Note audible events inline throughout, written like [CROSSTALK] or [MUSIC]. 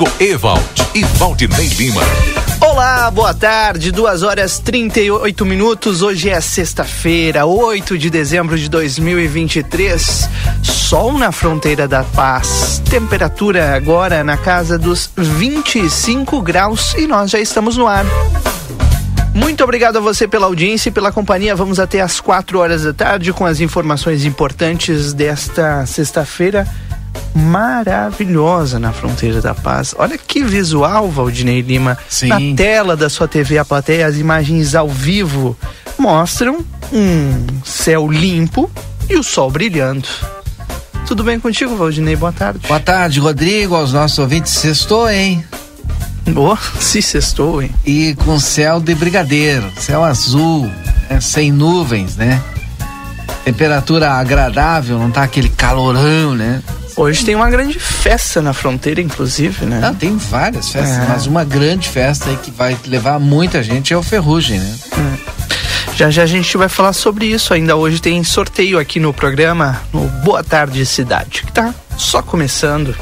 Rodrigo Ewald e Valdinei Lima. Olá, boa tarde, 2 horas 38 minutos. Hoje é sexta-feira, 8 de dezembro de 2023. Sol na fronteira da paz. Temperatura agora na casa dos 25 graus e nós já estamos no ar. Muito obrigado a você pela audiência e pela companhia. Vamos até às 4 horas da tarde com as informações importantes desta sexta-feira maravilhosa na fronteira da paz. Olha que visual, Valdinei Lima. Sim. Na tela da sua TV A Plateia, as imagens ao vivo mostram um céu limpo e o sol brilhando. Tudo bem contigo, Valdinei? Boa tarde. Boa tarde, Rodrigo, aos nossos ouvintes. Sextou, hein? Boa, se sextou, hein? E com céu de brigadeiro, céu azul, né? sem nuvens, né? Temperatura agradável, não tá aquele calorão, né? Hoje tem uma grande festa na fronteira, inclusive, né? Não, tem várias festas, É. mas uma grande festa aí que vai levar muita gente é o Ferrugem, né? Já já a gente vai falar sobre isso. Ainda hoje tem sorteio aqui no programa, no Boa Tarde Cidade, que tá só começando.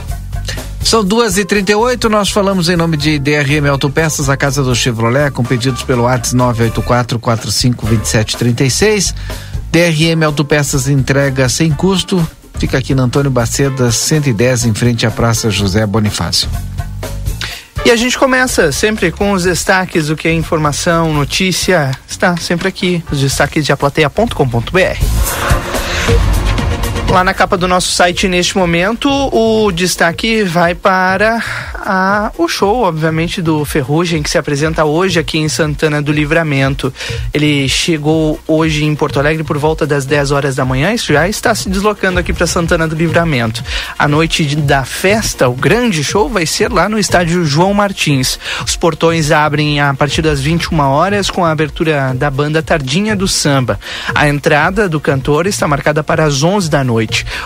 São duas e trinta e oito, nós falamos em nome de DRM Autopeças, a casa do Chevrolet, com pedidos pelo WhatsApp 984 45 27 36. DRM Autopeças entrega sem custo, fica aqui na Antônio Baceda, 110, em frente à Praça José Bonifácio. E a gente começa sempre com os destaques, o que é informação, notícia, está sempre aqui, os destaques de aplateia.com.br. Lá na capa do nosso site, neste momento, o destaque vai para a- o show, obviamente, do Ferrugem, que se apresenta hoje aqui em Santana do Livramento. Ele chegou hoje em Porto Alegre por volta das 10 horas da manhã e já está se deslocando aqui para Santana do Livramento. A noite da festa, o grande show, vai ser lá no estádio João Martins. Os portões abrem a partir das 21 horas com a abertura da banda Tardinha do Samba. A entrada do cantor está marcada para as 11 da noite.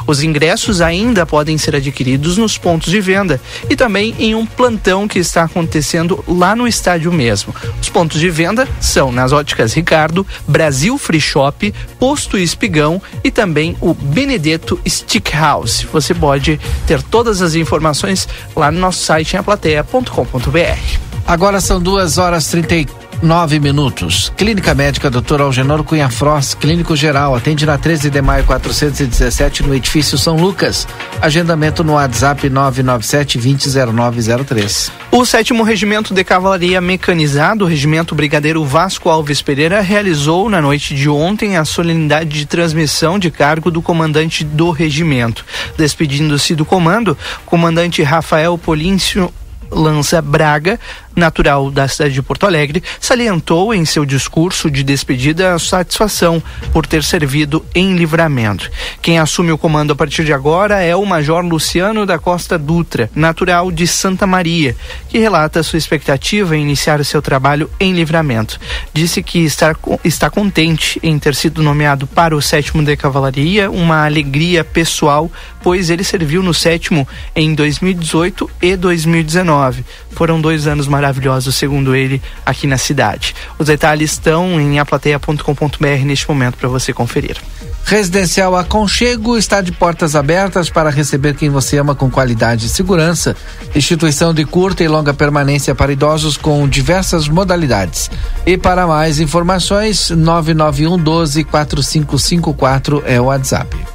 Os ingressos ainda podem ser adquiridos nos pontos de venda e também em um plantão que está acontecendo lá no estádio mesmo. Os pontos de venda são nas óticas Ricardo, Brasil Free Shop, Posto Espigão e também o Benedetto Stick House. Você pode ter todas as informações lá no nosso site em aplateia.com.br. Agora são duas horas trinta e nove minutos. Clínica Médica Dr. Algenor Cunha Frost, Clínico Geral, atende na 13 de maio 417 no edifício São Lucas. Agendamento no WhatsApp 997 200903. O sétimo Regimento de Cavalaria Mecanizado, o Regimento Brigadeiro Vasco Alves Pereira, realizou na noite de ontem a solenidade de transmissão de cargo do comandante do regimento. Despedindo-se do comando, comandante Rafael Políncio Lança Braga, natural da cidade de Porto Alegre, salientou em seu discurso de despedida a satisfação por ter servido em livramento. Quem assume o comando a partir de agora é o Major Luciano da Costa Dutra, natural de Santa Maria, que relata sua expectativa em iniciar seu trabalho em livramento. Disse que está, está contente em ter sido nomeado para o sétimo de Cavalaria, uma alegria pessoal, pois ele serviu no sétimo em 2018 e 2019. Foram dois anos maravilhosos, segundo ele, aqui na cidade. Os detalhes estão em aplateia.com.br neste momento para você conferir. Residencial Aconchego está de portas abertas para receber quem você ama com qualidade e segurança. Instituição de curta e longa permanência para idosos com diversas modalidades. E para mais informações, 991 12 4554 é o WhatsApp.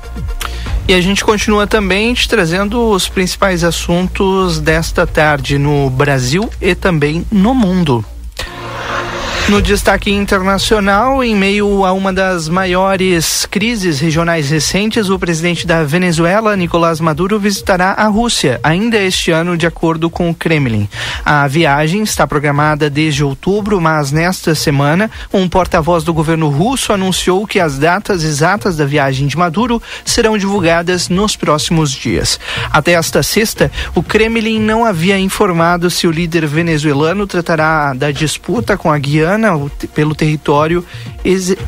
E a gente continua também te trazendo os principais assuntos desta tarde no Brasil e também no mundo. No destaque internacional, em meio a uma das maiores crises regionais recentes, o presidente da Venezuela, Nicolás Maduro, visitará a Rússia ainda este ano, de acordo com o Kremlin. A viagem está programada desde outubro, mas nesta semana, um porta-voz do governo russo anunciou que as datas exatas da viagem de Maduro serão divulgadas nos próximos dias. Até esta sexta, o Kremlin não havia informado se o líder venezuelano tratará da disputa com a Guiana pelo território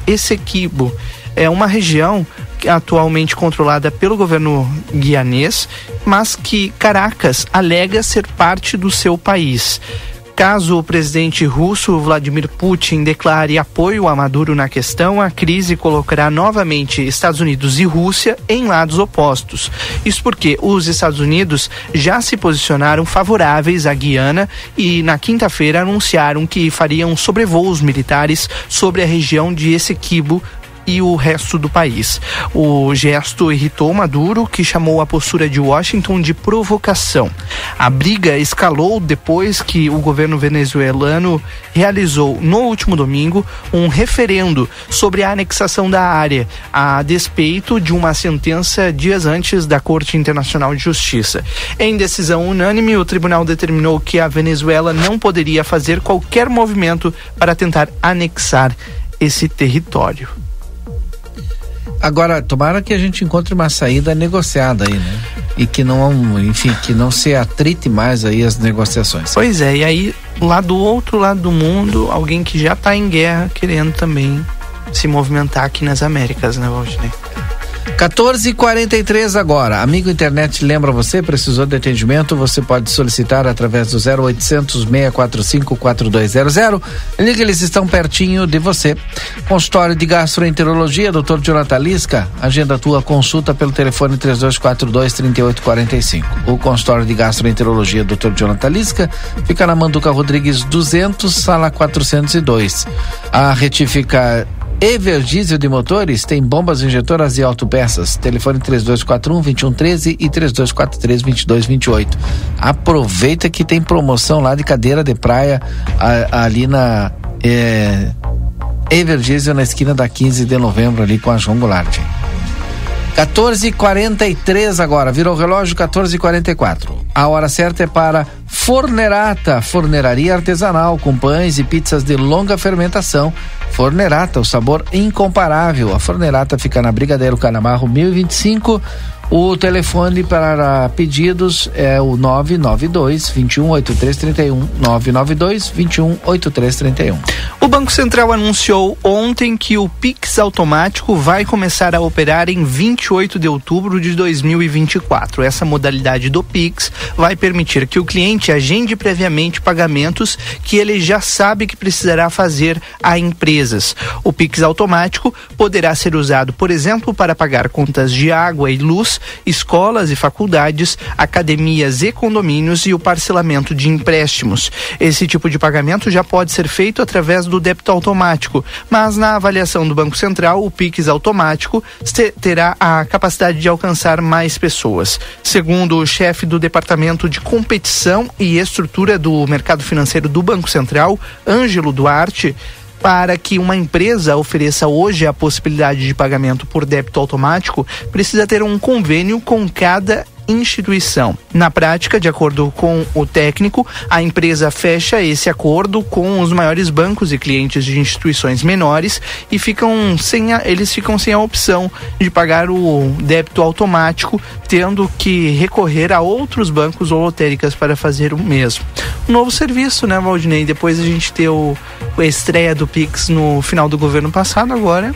Essequibo. É uma região atualmente controlada pelo governo guianês, mas que Caracas alega ser parte do seu país. Caso o presidente russo Vladimir Putin declare apoio a Maduro na questão, a crise colocará novamente Estados Unidos e Rússia em lados opostos. Isso porque os Estados Unidos já se posicionaram favoráveis à Guiana e na quinta-feira anunciaram que fariam sobrevoos militares sobre a região de Essequibo e o resto do país. O gesto irritou Maduro, que chamou a postura de Washington de provocação. A briga escalou depois que o governo venezuelano realizou no último domingo um referendo sobre a anexação da área, a despeito de uma sentença dias antes da Corte Internacional de Justiça. Em decisão unânime, o tribunal determinou que a Venezuela não poderia fazer qualquer movimento para tentar anexar esse território. Agora, tomara que a gente encontre uma saída negociada aí, né? E que não, enfim, que não se atrite mais aí as negociações. Pois é, e aí lá do outro lado do mundo, alguém que já está em guerra querendo também se movimentar aqui nas Américas, né, Valdinei? 14:43 agora. Amigo internet, lembra você? Precisou de atendimento? Você pode solicitar através do 0800 645 4200. Liga, eles estão pertinho de você. Consultório de Gastroenterologia, Dr. Jonathan Lisca. Agenda tua consulta pelo telefone 3242 3845. O consultório de Gastroenterologia, Dr. Jonathan Lisca, fica na Manduca Rodrigues 200, sala 402. A retificar Everdiesel de Motores tem bombas injetoras e autopeças. Telefone 3241 2113 e 3243 2228. Aproveita que tem promoção lá de cadeira de praia a, ali na é, na esquina da 15 de novembro ali com a João Goulart. 14:43 agora, virou o relógio 14:44. A hora certa é para Fornerata, forneraria artesanal com pães e pizzas de longa fermentação. Fornerata, o sabor incomparável. A Fornerata fica na Brigadeiro Canamarro 1025 o telefone para pedidos é o 992 218331 992 218331. O Banco Central anunciou ontem que o Pix automático vai começar a operar em 28 de outubro de 2024. Essa modalidade do Pix vai permitir que o cliente agende previamente pagamentos que ele já sabe que precisará fazer a empresas. O Pix automático poderá ser usado, por exemplo, para pagar contas de água e luz escolas e faculdades, academias e condomínios e o parcelamento de empréstimos. Esse tipo de pagamento já pode ser feito através do débito automático, mas na avaliação do Banco Central, o PIX automático terá a capacidade de alcançar mais pessoas. Segundo o chefe do Departamento de Competição e Estrutura do Mercado Financeiro do Banco Central, Ângelo Duarte, para que uma empresa ofereça hoje a possibilidade de pagamento por débito automático, precisa ter um convênio com cada instituição. Na prática, de acordo com o técnico, a empresa fecha esse acordo com os maiores bancos e clientes de instituições menores e ficam sem a, eles ficam sem a opção de pagar o débito automático, tendo que recorrer a outros bancos ou lotéricas para fazer o mesmo. Um novo serviço, né, Valdinei? Depois a gente ter o, a estreia do Pix no final do governo passado, agora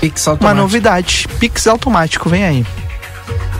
Pix automático. uma novidade. Pix automático, vem aí.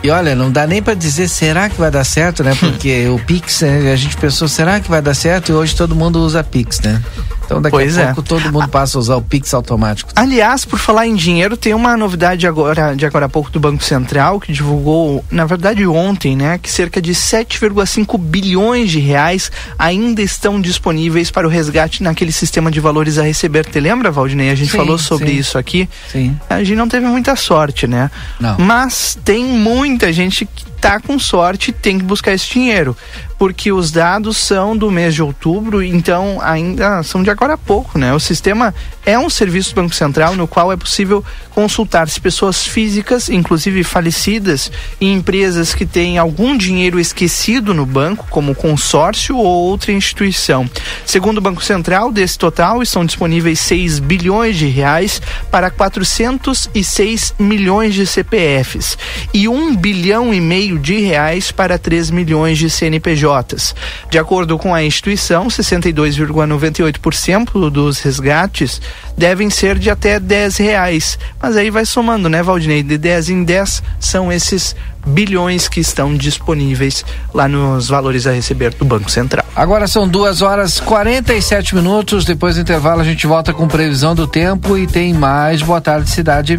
E olha, não dá nem para dizer será que vai dar certo, né? [LAUGHS] Porque o Pix, né, a gente pensou, será que vai dar certo? E hoje todo mundo usa Pix, né? Então daqui pois a é. pouco todo mundo passa a usar o Pix automático. Aliás, por falar em dinheiro, tem uma novidade agora, de agora a pouco do Banco Central, que divulgou, na verdade ontem, né, que cerca de 7,5 bilhões de reais ainda estão disponíveis para o resgate naquele sistema de valores a receber. Te lembra, Valdinei? A gente sim, falou sobre sim. isso aqui. Sim. A gente não teve muita sorte, né? Não. Mas tem muita gente que tá com sorte tem que buscar esse dinheiro, porque os dados são do mês de outubro, então ainda são de agora a pouco, né? O sistema é um serviço do Banco Central no qual é possível consultar se pessoas físicas, inclusive falecidas, e empresas que têm algum dinheiro esquecido no banco, como consórcio ou outra instituição. Segundo o Banco Central, desse total estão disponíveis 6 bilhões de reais para 406 milhões de CPFs e 1 bilhão e meio de reais para 3 milhões de CNPJs CNPJs. De acordo com a instituição, 62,98% dos resgates devem ser de até 10 reais. Mas aí vai somando, né, Valdinei? De 10 em 10 são esses bilhões que estão disponíveis lá nos valores a receber do Banco Central. Agora são duas horas 47 minutos. Depois do intervalo, a gente volta com previsão do tempo e tem mais Boa Tarde Cidade.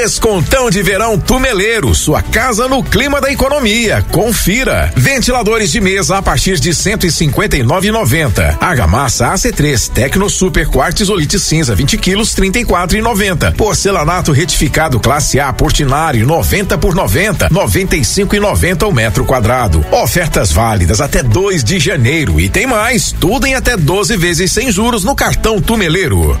Descontão de verão Tumeleiro, sua casa no clima da economia. Confira. Ventiladores de mesa a partir de 159,90. Argamassa AC3 Tecno Super Quartzolite cinza 20 quilos 34,90. Porcelanato retificado classe A Portinari 90 por 90 95,90 o metro quadrado. Ofertas válidas até 2 de janeiro e tem mais. Tudo em até 12 vezes sem juros no cartão Tumeleiro.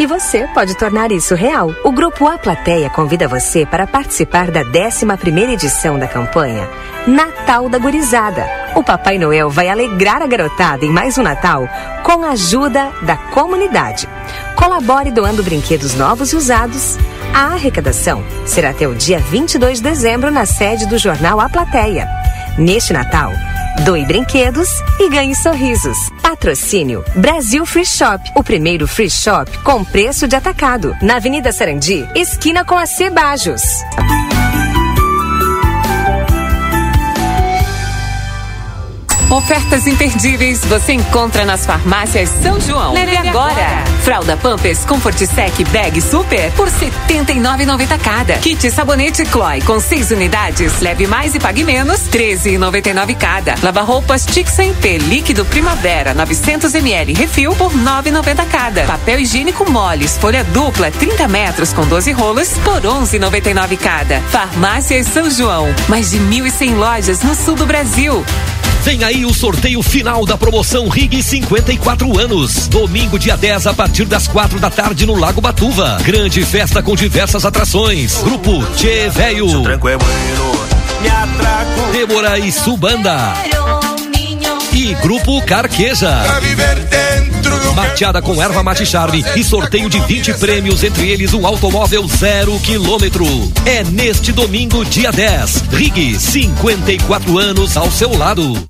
E você pode tornar isso real. O Grupo A Plateia convida você para participar da 11ª edição da campanha Natal da Gurizada. O Papai Noel vai alegrar a garotada em mais um Natal com a ajuda da comunidade. Colabore doando brinquedos novos e usados. A arrecadação será até o dia 22 de dezembro na sede do jornal A Plateia. Neste Natal, Doe brinquedos e ganhe sorrisos. Patrocínio Brasil Free Shop, o primeiro free shop com preço de atacado. Na Avenida Sarandi, esquina com a Cebajos. Ofertas imperdíveis você encontra nas farmácias São João. Leve agora. Fralda Pampers Comfort Sec Bag Super por R$ 79,90 cada. Kit sabonete Chloe com 6 unidades. Leve mais e pague menos, R$ 13,99 cada. Lava roupas Tixan P líquido Primavera 900 ml refil por R$ 9,90 cada. Papel higiênico moles folha dupla 30 metros com 12 rolos por R$ 11,99 cada. Farmácias São João. Mais de 1.100 lojas no sul do Brasil. Vem aí o sorteio final da promoção Rig 54 anos. Domingo, dia 10, a partir das quatro da tarde no Lago Batuva. Grande festa com diversas atrações. Grupo Tchê Velho. Débora e Subanda. E Grupo Carqueja. Mateada com erva mate charme e sorteio de 20 prêmios, entre eles um automóvel zero quilômetro. É neste domingo, dia 10. Rig 54 anos ao seu lado.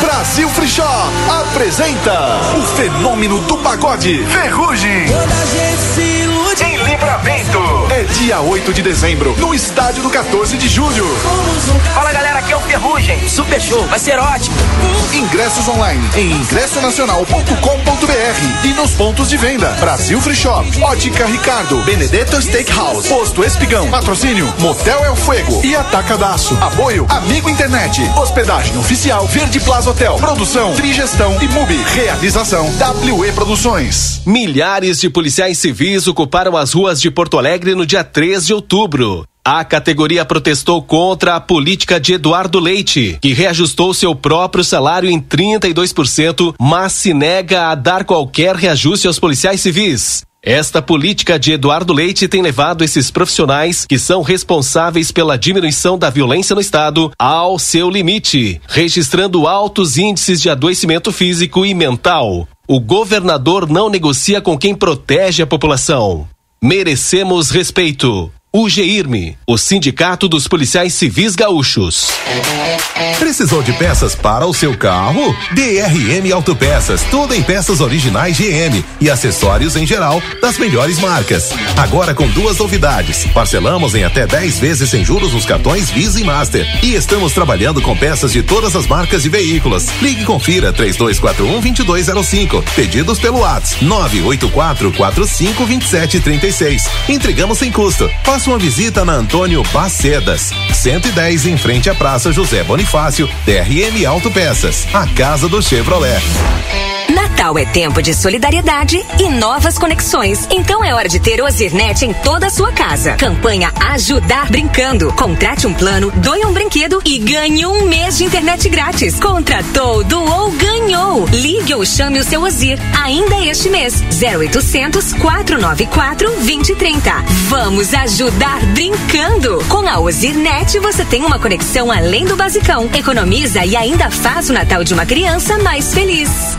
Brasil Free Shop apresenta o fenômeno do pagode Ferrugem. Em livramento. É dia 8 de dezembro, no estádio do 14 de julho. Fala galera, aqui é o Ferrugem. Super show, vai ser ótimo. Ingressos online em ingressonacional.com.br e nos pontos de venda. Brasil Free Shop, Ótica Ricardo, Benedetto Steakhouse, Posto Espigão, Patrocínio Motel El Fuego e Atacadaço. Apoio Amigo Internet, Hospedagem Oficial Verde Plaza Hotel, Produção Trigestão e Mubi. Realização WE Produções. Milhares de policiais civis ocuparam as ruas de Porto Alegre no dia 3 de outubro. A categoria protestou contra a política de Eduardo Leite, que reajustou seu próprio salário em 32%, mas se nega a dar qualquer reajuste aos policiais civis. Esta política de Eduardo Leite tem levado esses profissionais, que são responsáveis pela diminuição da violência no Estado, ao seu limite, registrando altos índices de adoecimento físico e mental. O governador não negocia com quem protege a população. Merecemos respeito. UGIRME, o Sindicato dos Policiais Civis Gaúchos. Precisou de peças para o seu carro? DRM Autopeças, tudo em peças originais GM e acessórios em geral das melhores marcas. Agora com duas novidades. Parcelamos em até 10 vezes sem juros nos cartões Visa e Master. E estamos trabalhando com peças de todas as marcas de veículos. Ligue e confira 3241 2205. Pedidos pelo WhatsApp 984 45 27 36. Entregamos sem custo. Uma visita na Antônio Bacedas, 110 em frente à Praça José Bonifácio, DRM Autopeças, a casa do Chevrolet. Natal é tempo de solidariedade e novas conexões. Então é hora de ter Ozirnet em toda a sua casa. Campanha Ajudar Brincando. Contrate um plano, doe um brinquedo e ganhe um mês de internet grátis. Contratou, doou, ganhou. Ligue ou chame o seu Ozir ainda este mês. 0800 494 2030. Vamos ajudar brincando. Com a Ozirnet você tem uma conexão além do basicão. Economiza e ainda faz o Natal de uma criança mais feliz.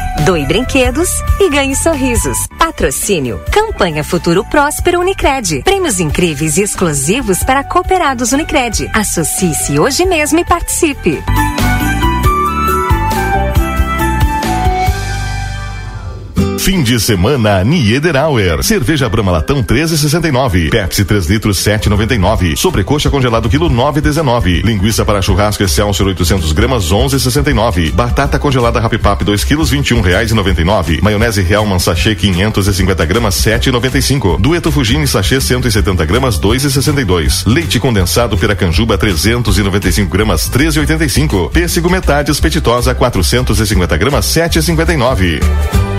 Doe brinquedos e ganhe sorrisos. Patrocínio. Campanha Futuro Próspero Unicred. Prêmios incríveis e exclusivos para cooperados Unicred. Associe-se hoje mesmo e participe. Fim de semana Niederauer. Cerveja Brahma Latão 13,69. Pepsi 3 litros 7,99. Sobrecoxa congelado quilo 9,19. Linguiça para churrasco Excelsior 800 gramas 11,69. Batata congelada Rapipap 2 quilos 21 reais e 99. Maionese Hellman sachê 550 gramas 7,95. Dueto Fugini sachê 170 gramas 2,62. Leite condensado Piracanjuba 395 gramas 13,85. Pêssego metades petitosa 450 gramas 7,59.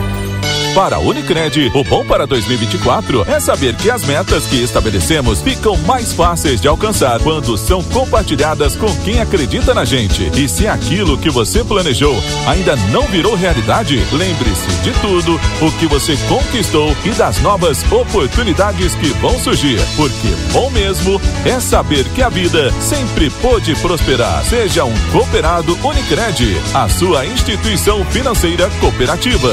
Para a Unicred, o bom para 2024 é saber que as metas que estabelecemos ficam mais fáceis de alcançar quando são compartilhadas com quem acredita na gente. E se aquilo que você planejou ainda não virou realidade, lembre-se de tudo o que você conquistou e das novas oportunidades que vão surgir. Porque bom mesmo é saber que a vida sempre pode prosperar. Seja um cooperado Unicred, a sua instituição financeira cooperativa.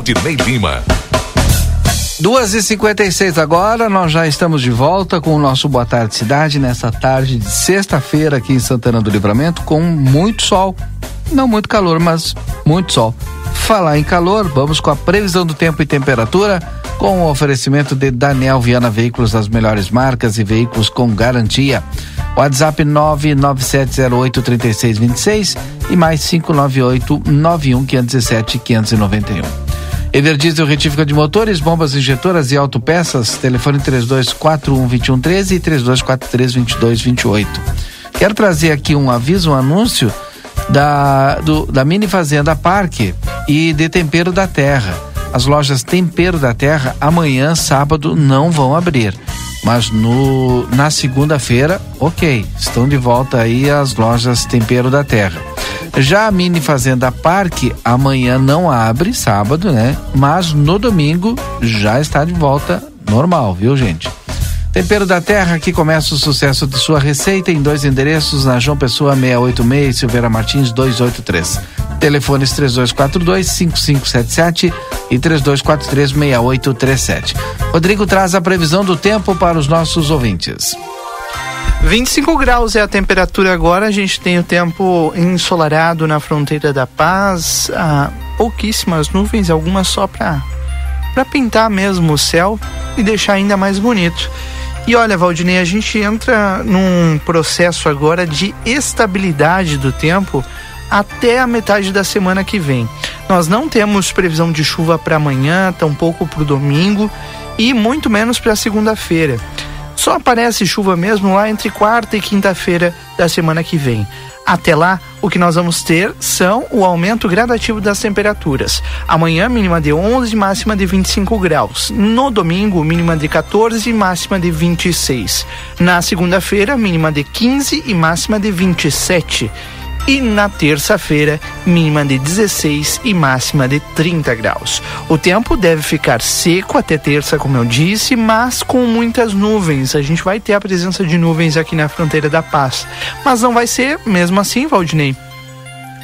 Valdinei Lima. Duas e cinquenta e seis agora, nós já estamos de volta com o nosso Boa Tarde Cidade nessa tarde de sexta-feira aqui em Santana do Livramento com muito sol, não muito calor, mas muito sol. Falar em calor, vamos com a previsão do tempo e temperatura com o oferecimento de Daniel Viana Veículos das melhores marcas e veículos com garantia. WhatsApp 997083626 e mais 598 91 517 591. Everdiesel retífica de motores, bombas injetoras e autopeças. Telefone 3241-2113 e 3243-2228. Quero trazer aqui um aviso, um anúncio da, do, da Mini Fazenda Parque e de Tempero da Terra. As lojas Tempero da Terra amanhã, sábado, não vão abrir. Mas no, na segunda-feira, ok, estão de volta aí as lojas Tempero da Terra. Já a Mini Fazenda Parque amanhã não abre, sábado, né? Mas no domingo já está de volta normal, viu, gente? Tempero da Terra, que começa o sucesso de sua receita em dois endereços, na João Pessoa 686 e Silveira Martins 283. Telefones 3242 5577 e 3243 6837. Rodrigo traz a previsão do tempo para os nossos ouvintes. 25 graus é a temperatura agora. A gente tem o tempo ensolarado na fronteira da paz. Pouquíssimas nuvens, algumas só para pintar mesmo o céu e deixar ainda mais bonito. E olha, Valdinei, a gente entra num processo agora de estabilidade do tempo até a metade da semana que vem. Nós não temos previsão de chuva para amanhã, tampouco para o domingo e muito menos para segunda-feira. Só aparece chuva mesmo lá entre quarta e quinta-feira da semana que vem. Até lá, o que nós vamos ter são o aumento gradativo das temperaturas. Amanhã, mínima de 11, máxima de 25 graus. No domingo, mínima de 14 e máxima de 26. Na segunda-feira, mínima de 15 e máxima de 27 e na terça-feira, mínima de 16 e máxima de 30 graus. O tempo deve ficar seco até terça, como eu disse, mas com muitas nuvens. A gente vai ter a presença de nuvens aqui na fronteira da paz, mas não vai ser mesmo assim, Valdinei.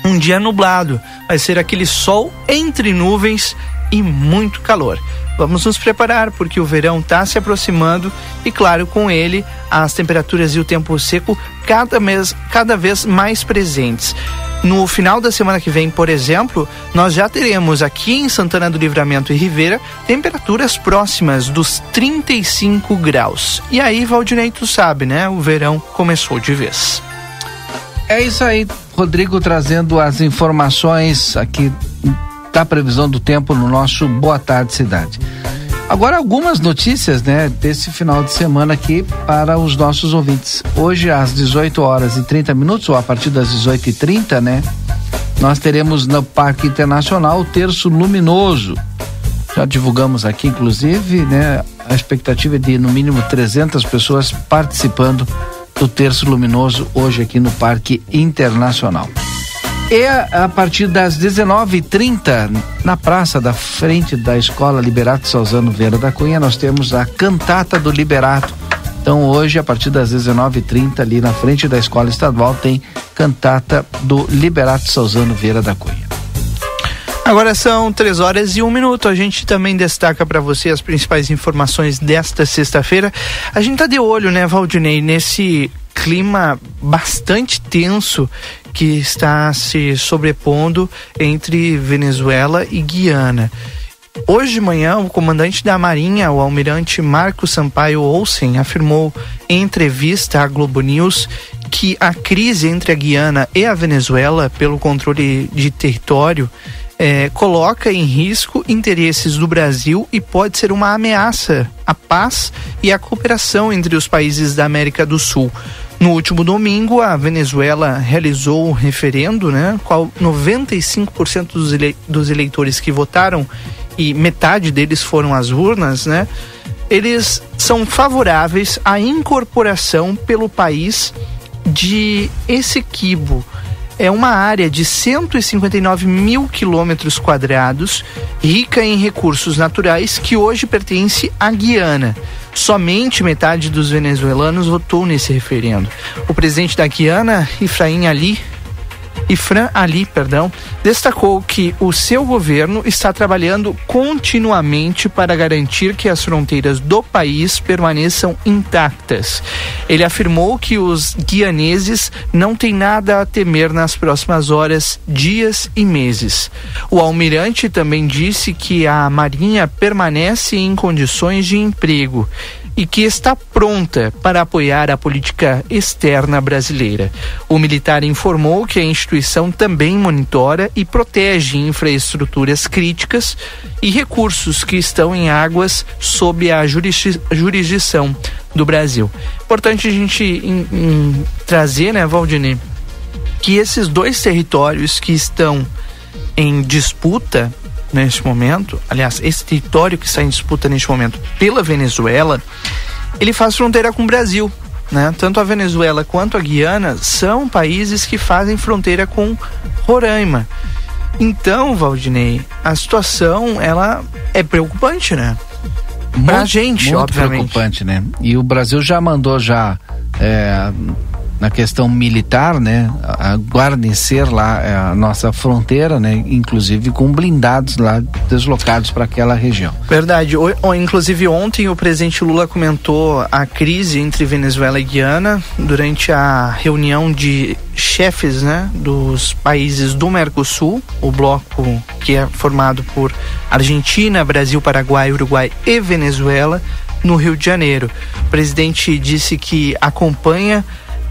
Um dia nublado, vai ser aquele sol entre nuvens e muito calor. Vamos nos preparar porque o verão está se aproximando e, claro, com ele as temperaturas e o tempo seco cada, mês, cada vez mais presentes. No final da semana que vem, por exemplo, nós já teremos aqui em Santana do Livramento e Ribeira temperaturas próximas dos 35 graus. E aí, Valdinei, tu sabe, né? O verão começou de vez. É isso aí, Rodrigo trazendo as informações aqui da previsão do tempo no nosso Boa Tarde Cidade. Agora algumas notícias, né, desse final de semana aqui para os nossos ouvintes. Hoje às 18 horas e 30 minutos ou a partir das 18 e 30 né, nós teremos no Parque Internacional o Terço Luminoso. Já divulgamos aqui, inclusive, né, a expectativa é de no mínimo 300 pessoas participando do Terço Luminoso hoje aqui no Parque Internacional. E a partir das 19h30, na praça da frente da Escola Liberato Salzano Vera da Cunha, nós temos a cantata do Liberato. Então hoje, a partir das 19h30, ali na frente da Escola Estadual, tem cantata do Liberato Salzano Vera da Cunha. Agora são três horas e um minuto. A gente também destaca para você as principais informações desta sexta-feira. A gente tá de olho, né, Valdinei, nesse clima bastante tenso que está se sobrepondo entre Venezuela e Guiana. Hoje de manhã, o comandante da Marinha, o almirante Marco Sampaio Olsen, afirmou em entrevista à Globo News que a crise entre a Guiana e a Venezuela pelo controle de território é, coloca em risco interesses do Brasil e pode ser uma ameaça à paz e à cooperação entre os países da América do Sul. No último domingo, a Venezuela realizou um referendo, né, qual 95% dos, ele dos eleitores que votaram e metade deles foram às urnas, né, eles são favoráveis à incorporação pelo país de Essequibo. É uma área de 159 mil quilômetros quadrados, rica em recursos naturais, que hoje pertence à Guiana. Somente metade dos venezuelanos votou nesse referendo. O presidente da Guiana, Ifraim Ali, Ifran Ali, perdão, destacou que o seu governo está trabalhando continuamente para garantir que as fronteiras do país permaneçam intactas. Ele afirmou que os guianeses não têm nada a temer nas próximas horas, dias e meses. O almirante também disse que a Marinha permanece em condições de emprego e que está pronta para apoiar a política externa brasileira. O militar informou que a instituição também monitora e protege infraestruturas críticas e recursos que estão em águas sob a jurisdição do Brasil. Importante a gente em, em, trazer, né, Valdinei, que esses dois territórios que estão em disputa neste momento, aliás, esse território que está em disputa neste momento pela Venezuela, ele faz fronteira com o Brasil. Né? Tanto a Venezuela quanto a Guiana são países que fazem fronteira com Roraima. Então, Valdinei, a situação ela é preocupante, né? Muito, pra gente, muito obviamente. preocupante, né? E o Brasil já mandou já é, na questão militar, né, a guarnecer lá é, a nossa fronteira, né, inclusive com blindados lá deslocados para aquela região. Verdade. O, o, inclusive ontem o presidente Lula comentou a crise entre Venezuela e Guiana durante a reunião de chefes, né, dos países do Mercosul, o bloco que é formado por Argentina, Brasil, Paraguai, Uruguai e Venezuela no Rio de Janeiro. O presidente disse que acompanha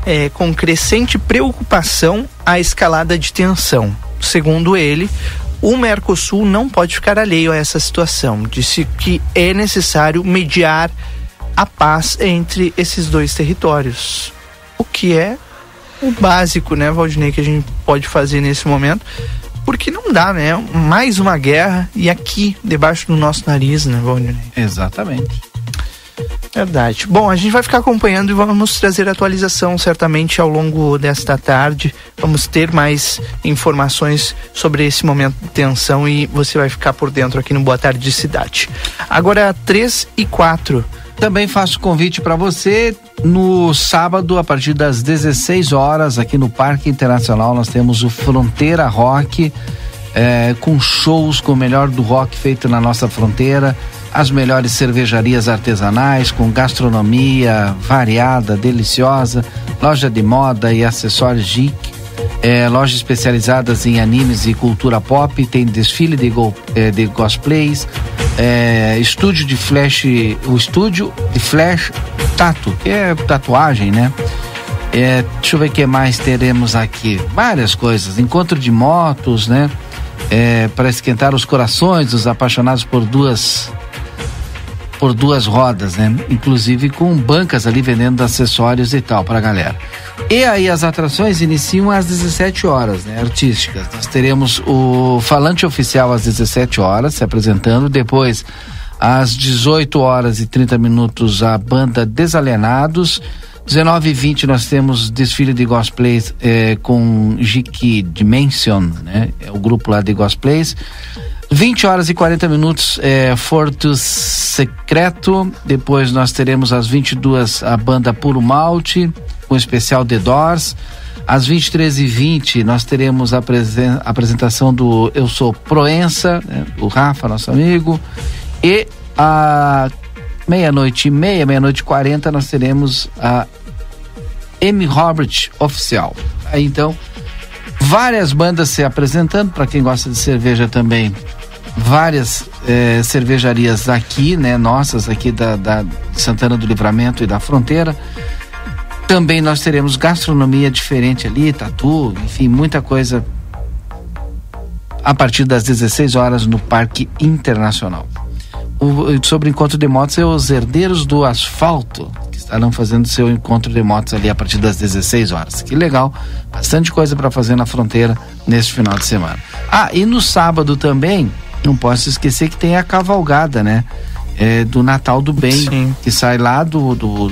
é, com crescente preocupação a escalada de tensão. Segundo ele, o Mercosul não pode ficar alheio a essa situação. Disse que é necessário mediar a paz entre esses dois territórios. O que é o básico, né, Valdinei, que a gente pode fazer nesse momento. Porque não dá, né? Mais uma guerra e aqui, debaixo do nosso nariz, né, Valdinei? Exatamente. Verdade. Bom, a gente vai ficar acompanhando e vamos trazer atualização certamente ao longo desta tarde. Vamos ter mais informações sobre esse momento de tensão e você vai ficar por dentro aqui no Boa Tarde Cidade. Agora, 3 e 4. Também faço convite para você no sábado, a partir das 16 horas, aqui no Parque Internacional, nós temos o Fronteira Rock, é, com shows com o melhor do rock feito na nossa fronteira as melhores cervejarias artesanais com gastronomia variada, deliciosa, loja de moda e acessórios geek, é, lojas especializadas em animes e cultura pop, tem desfile de, go, é, de cosplays, é, estúdio de flash, o estúdio de flash tatu, que é tatuagem, né? É, deixa eu ver o que mais teremos aqui. Várias coisas, encontro de motos, né? É, para esquentar os corações dos apaixonados por duas por duas rodas, né? Inclusive com bancas ali vendendo acessórios e tal para a galera. E aí as atrações iniciam às 17 horas, né? Artísticas. Nós teremos o falante oficial às 17 horas se apresentando, depois às 18 horas e 30 minutos a banda Desalienados. 19 e 20 nós temos desfile de cosplays eh, com Jiki Dimension, né? É o grupo lá de cosplays. 20 horas e 40 minutos, é, Fortus Secreto. Depois nós teremos às 22 a banda Puro Malte, com especial The Doors. Às 23 e 20 nós teremos a apresentação do Eu Sou Proença, né, o Rafa, nosso amigo. E a meia-noite e meia, meia-noite e 40, nós teremos a M. Robert Oficial. Aí então várias bandas se apresentando, para quem gosta de cerveja também, várias eh, cervejarias aqui, né, nossas aqui da, da Santana do Livramento e da Fronteira. Também nós teremos gastronomia diferente ali, tatu, enfim, muita coisa a partir das 16 horas no Parque Internacional. O, sobre o encontro de motos é os herdeiros do asfalto, estarão fazendo seu encontro de motos ali a partir das 16 horas. Que legal, bastante coisa para fazer na fronteira neste final de semana. Ah, e no sábado também, não posso esquecer que tem a cavalgada, né? É, do Natal do Bem, Sim. que sai lá do, do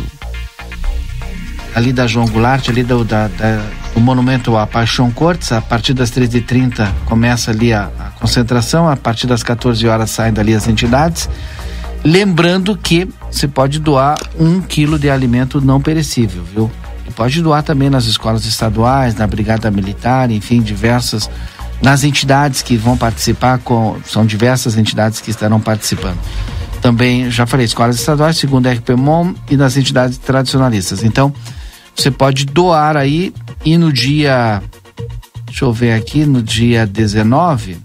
ali da João Goulart, ali do, da, da, do monumento à Paixão Cortes, a partir das 13h30 começa ali a, a, concentração, a partir das 14 horas saem dali as entidades. Lembrando que você pode doar um quilo de alimento não perecível, viu? E pode doar também nas escolas estaduais, na Brigada Militar, enfim, diversas. Nas entidades que vão participar, com, são diversas entidades que estarão participando. Também, já falei, escolas estaduais, segundo a RPMOM e nas entidades tradicionalistas. Então, você pode doar aí e no dia. Deixa eu ver aqui, no dia 19.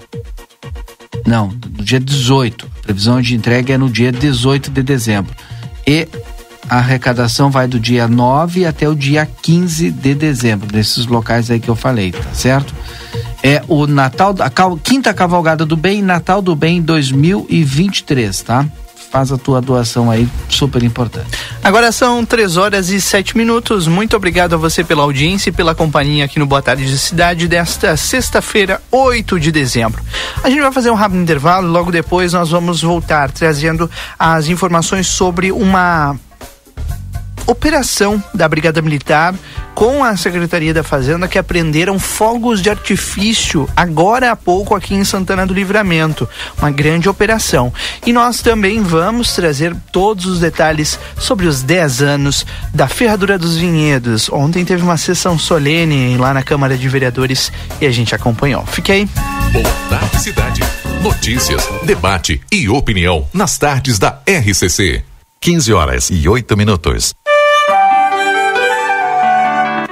Não, no dia 18 Previsão de entrega é no dia 18 de dezembro. E a arrecadação vai do dia 9 até o dia 15 de dezembro, nesses locais aí que eu falei, tá certo? É o Natal, a quinta cavalgada do bem, Natal do Bem 2023, tá? Faz a tua doação aí, super importante. Agora são três horas e sete minutos. Muito obrigado a você pela audiência e pela companhia aqui no Boa Tarde de Cidade desta sexta-feira, 8 de dezembro. A gente vai fazer um rápido intervalo logo depois nós vamos voltar trazendo as informações sobre uma operação da Brigada Militar com a Secretaria da Fazenda que apreenderam fogos de artifício agora há pouco aqui em Santana do Livramento. Uma grande operação. E nós também vamos trazer todos os detalhes sobre os 10 anos da Ferradura dos Vinhedos. Ontem teve uma sessão solene lá na Câmara de Vereadores e a gente acompanhou. Fique aí. Boa tarde, cidade. Notícias, debate e opinião nas tardes da RCC. 15 horas e 8 minutos.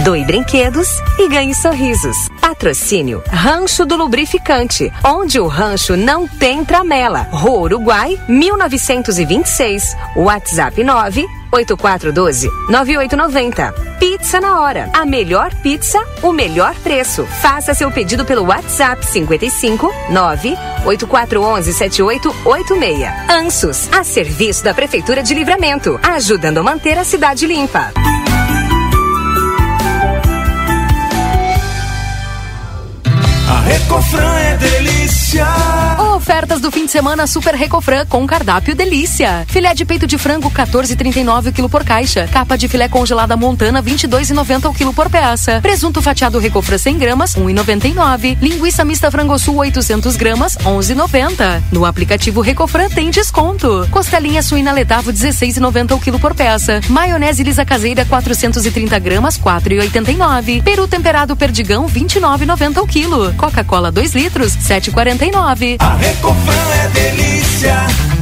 Doe brinquedos e ganhe sorrisos. Patrocínio Rancho do Lubrificante, onde o rancho não tem tramela. Rua Uruguai, 1926. WhatsApp 9 8412 9890. Pizza na hora. A melhor pizza, o melhor preço. Faça seu pedido pelo WhatsApp 55 9 8411 7886. Ansos, a serviço da Prefeitura de Livramento, ajudando a manter a cidade limpa. A Recofran é delícia. Ofertas do fim de semana Super Recofran com cardápio delícia. Filé de peito de frango 14,39 o quilo por caixa. Capa de filé congelada montana 22,90 o quilo por peça. Presunto fatiado Recofran 100 gramas 1,99. Linguiça mista frango sul 800 gramas 11,90. No aplicativo Recofran tem desconto. Costelinha suína letavo 16,90 o quilo por peça. Maionese lisa caseira 430 gramas 4,89. Peru temperado perdigão 29,90 o quilo. Coca-Cola 2 litros, 7,49. A Recofran é delícia.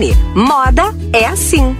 Moda é assim.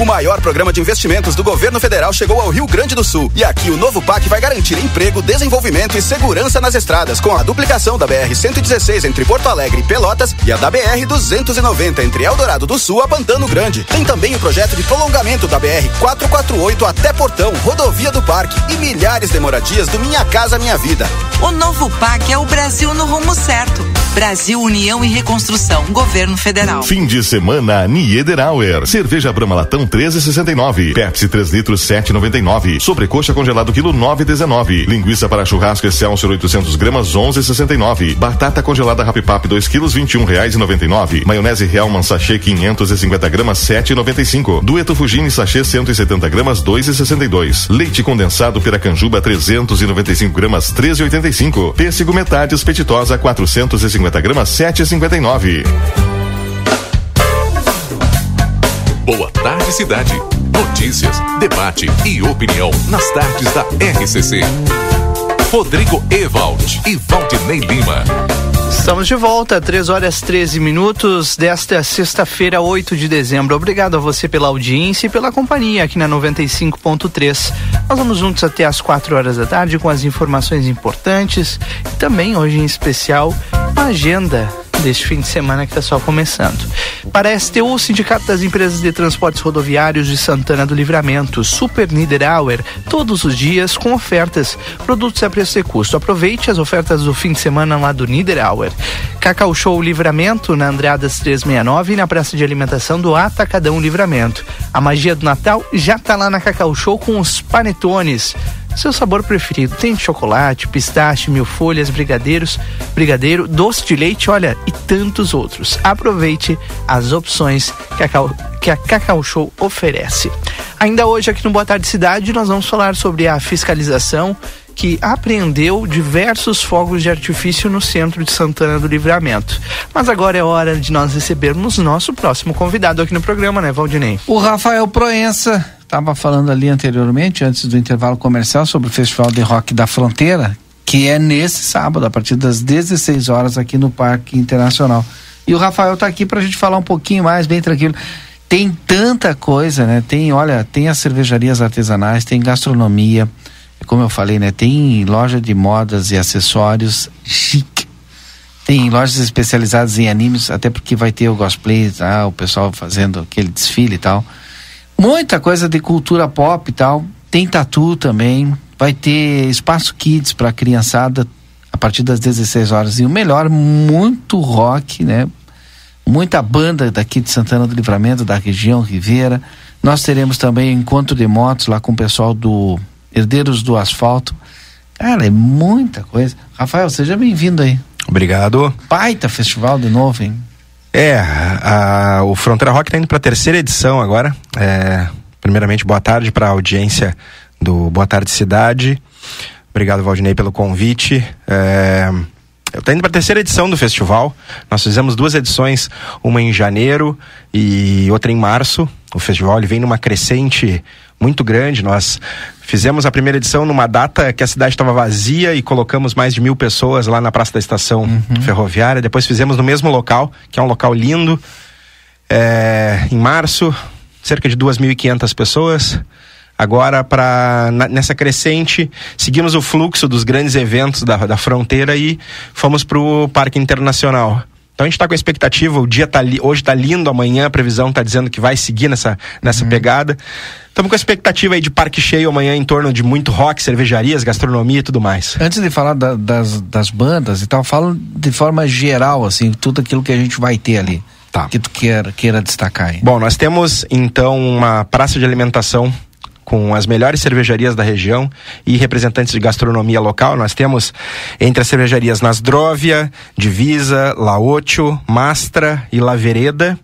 O maior programa de investimentos do governo federal chegou ao Rio Grande do Sul. E aqui o novo PAC vai garantir emprego, desenvolvimento e segurança nas estradas, com a duplicação da BR-116 entre Porto Alegre e Pelotas e a da BR-290 entre Eldorado do Sul a Pantano Grande. Tem também o projeto de prolongamento da BR-448 até Portão, rodovia do Parque e milhares de moradias do Minha Casa Minha Vida. O novo PAC é o Brasil no rumo certo. Brasil União e Reconstrução, Governo Federal. Fim de semana Niederauer. Cerveja Brahma Latão 13,69. Pepsi 3 litros 7,99. Sobrecoxa congelado quilo 9,19. Linguiça para churrasco Excelsior 800 gramas 11,69. Batata congelada Rapipap 2 quilos 21 reais e 99. Maionese Hellman sachê 550 gramas 7,95. Dueto Fugini sachê 170 gramas 2,62. Leite condensado Piracanjuba 395 gramas 13,85. Pêssego metade espetitosa 450 gramas 7,59. Boa tarde, cidade. Notícias, debate e opinião nas tardes da RCC. Rodrigo Ewald e Valdinei Lima. Estamos de volta, 3 horas 13 minutos desta sexta-feira, 8 de dezembro. Obrigado a você pela audiência e pela companhia aqui na 95.3. Nós vamos juntos até as 4 horas da tarde com as informações importantes e também hoje em especial agenda deste fim de semana que está só começando. Para a STU, o Sindicato das Empresas de Transportes Rodoviários de Santana do Livramento, Super Niederauer, todos os dias com ofertas, produtos a preço e custo. Aproveite as ofertas do fim de semana lá do Niederauer. Cacau Show Livramento, na Andradas 369 e na Praça de Alimentação do Atacadão Livramento. A magia do Natal já está lá na Cacau Show com os panetones seu sabor preferido. Tem chocolate, pistache, mil folhas, brigadeiros, brigadeiro, doce de leite, olha, e tantos outros. Aproveite as opções que a, que a Cacau Show oferece. Ainda hoje aqui no Boa Tarde Cidade nós vamos falar sobre a fiscalização que apreendeu diversos fogos de artifício no centro de Santana do Livramento. Mas agora é hora de nós recebermos nosso próximo convidado aqui no programa, né, Valdinei? O Rafael Proença estava falando ali anteriormente, antes do intervalo comercial, sobre o Festival de Rock da Fronteira, que é nesse sábado, a partir das 16 horas, aqui no Parque Internacional. E o Rafael está aqui para a gente falar um pouquinho mais, bem tranquilo. Tem tanta coisa, né? Tem, olha, tem as cervejarias artesanais, tem gastronomia, como eu falei, né? Tem loja de modas e acessórios chique. Tem lojas especializadas em animes, até porque vai ter o cosplay, tá? o pessoal fazendo aquele desfile e tal muita coisa de cultura pop e tal. Tem tatu também. Vai ter espaço kids para criançada a partir das 16 horas. E o melhor, muito rock, né? Muita banda daqui de Santana do Livramento, da região Ribeira. Nós teremos também encontro de motos lá com o pessoal do Herdeiros do Asfalto. Cara, é muita coisa. Rafael, seja bem-vindo aí. Obrigado. Baita festival de novo, hein? É, a, o Fronteira Rock está indo para a terceira edição agora. É, primeiramente, boa tarde para a audiência do Boa Tarde Cidade. Obrigado, Valdinei, pelo convite. É, eu estou indo para a terceira edição do festival. Nós fizemos duas edições, uma em janeiro e outra em março. O festival ele vem numa crescente muito grande. Nós Fizemos a primeira edição numa data que a cidade estava vazia e colocamos mais de mil pessoas lá na Praça da Estação uhum. Ferroviária. Depois fizemos no mesmo local, que é um local lindo, é, em março, cerca de 2.500 pessoas. Agora, para nessa crescente, seguimos o fluxo dos grandes eventos da, da fronteira e fomos para o Parque Internacional. Então a gente está com a expectativa, o dia tá li, hoje está lindo, amanhã a previsão está dizendo que vai seguir nessa, nessa uhum. pegada. Estamos com a expectativa aí de parque cheio amanhã em torno de muito rock, cervejarias, gastronomia e tudo mais. Antes de falar da, das, das bandas e tal, falo de forma geral, assim, tudo aquilo que a gente vai ter ali. Tá. Que tu queira, queira destacar aí. Bom, nós temos então uma praça de alimentação com as melhores cervejarias da região e representantes de gastronomia local. Nós temos entre as cervejarias Nasdrovia, Divisa, Laotio, Mastra e La Vereda.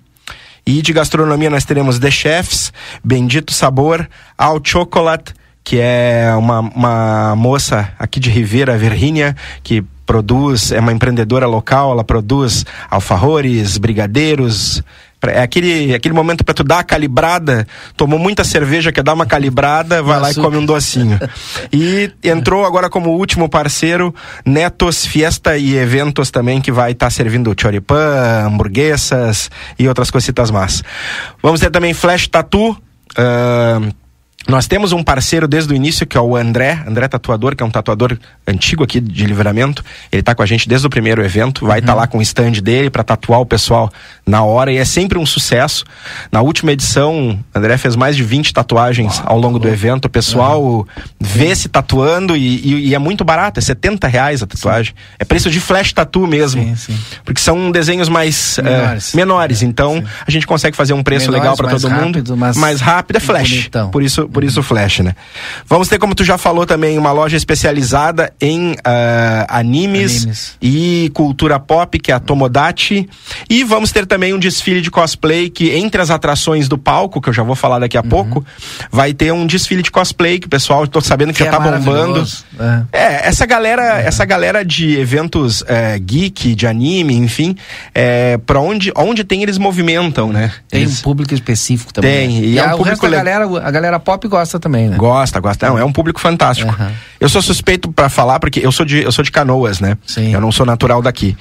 E de gastronomia nós teremos The Chefs, Bendito Sabor, Al Chocolate, que é uma, uma moça aqui de Ribeira, Virgínia, que produz, é uma empreendedora local, ela produz alfajores, brigadeiros, é aquele, aquele momento para tu dar a calibrada. Tomou muita cerveja, quer dar uma calibrada, vai lá e come um docinho. E entrou agora como último parceiro Netos Fiesta e Eventos também, que vai estar tá servindo choripan, hamburguesas e outras cositas más. Vamos ter também Flash Tattoo. Uh, nós temos um parceiro desde o início, que é o André, André Tatuador, que é um tatuador antigo aqui de livramento. Ele está com a gente desde o primeiro evento, vai estar uhum. tá lá com o stand dele para tatuar o pessoal na hora e é sempre um sucesso. Na última edição, André fez mais de 20 tatuagens ao longo do evento. O pessoal uhum. vê se tatuando e, e, e, é muito barato, é 70 reais a tatuagem. Sim. É preço de flash tatu mesmo. Sim, sim. Porque são desenhos mais menores. Uh, menores. É, então a gente consegue fazer um preço menores, legal para todo rápido, mundo. Mais rápido é flash. Bonitão. Por isso por isso Flash, né? Vamos ter, como tu já falou também, uma loja especializada em uh, animes, animes, e cultura pop, que é a Tomodachi. E vamos ter também um desfile de cosplay que, entre as atrações do palco, que eu já vou falar daqui a uhum. pouco, vai ter um desfile de cosplay que o pessoal, tô sabendo que, que já tá bombando. É. é. essa galera, é. essa galera de eventos é, geek, de anime, enfim, é, pra onde, onde tem eles movimentam, né? Tem eles... um público específico também. Tem, né? e, e é um público... a galera, a galera pop gosta também, né? Gosta, gosta. Não, é um público fantástico. Uhum. Eu sou suspeito para falar porque eu sou de eu sou de Canoas, né? Sim. Eu não sou natural daqui.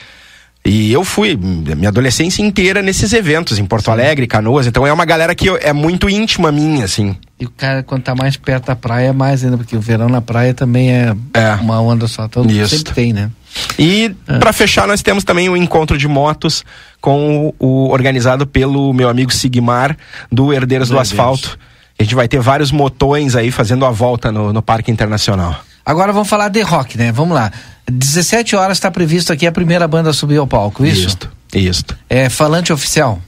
E eu fui minha adolescência inteira nesses eventos, em Porto Alegre, Canoas. Então é uma galera que eu, é muito íntima minha, assim. E o cara, quando tá mais perto da praia, é mais ainda, porque o verão na praia também é, É. uma onda só. Todo Isso. sempre tem, né? E pra fechar, nós temos também o encontro de motos com o, o- organizado pelo meu amigo Sigmar do Herdeiros do, Do Asfalto. A gente vai ter vários motões aí fazendo a volta no, no Parque Internacional. Agora vamos falar de rock, né? Vamos lá. 17 horas está previsto aqui a primeira banda subir ao palco, isso? Isto, isto. É falante oficial.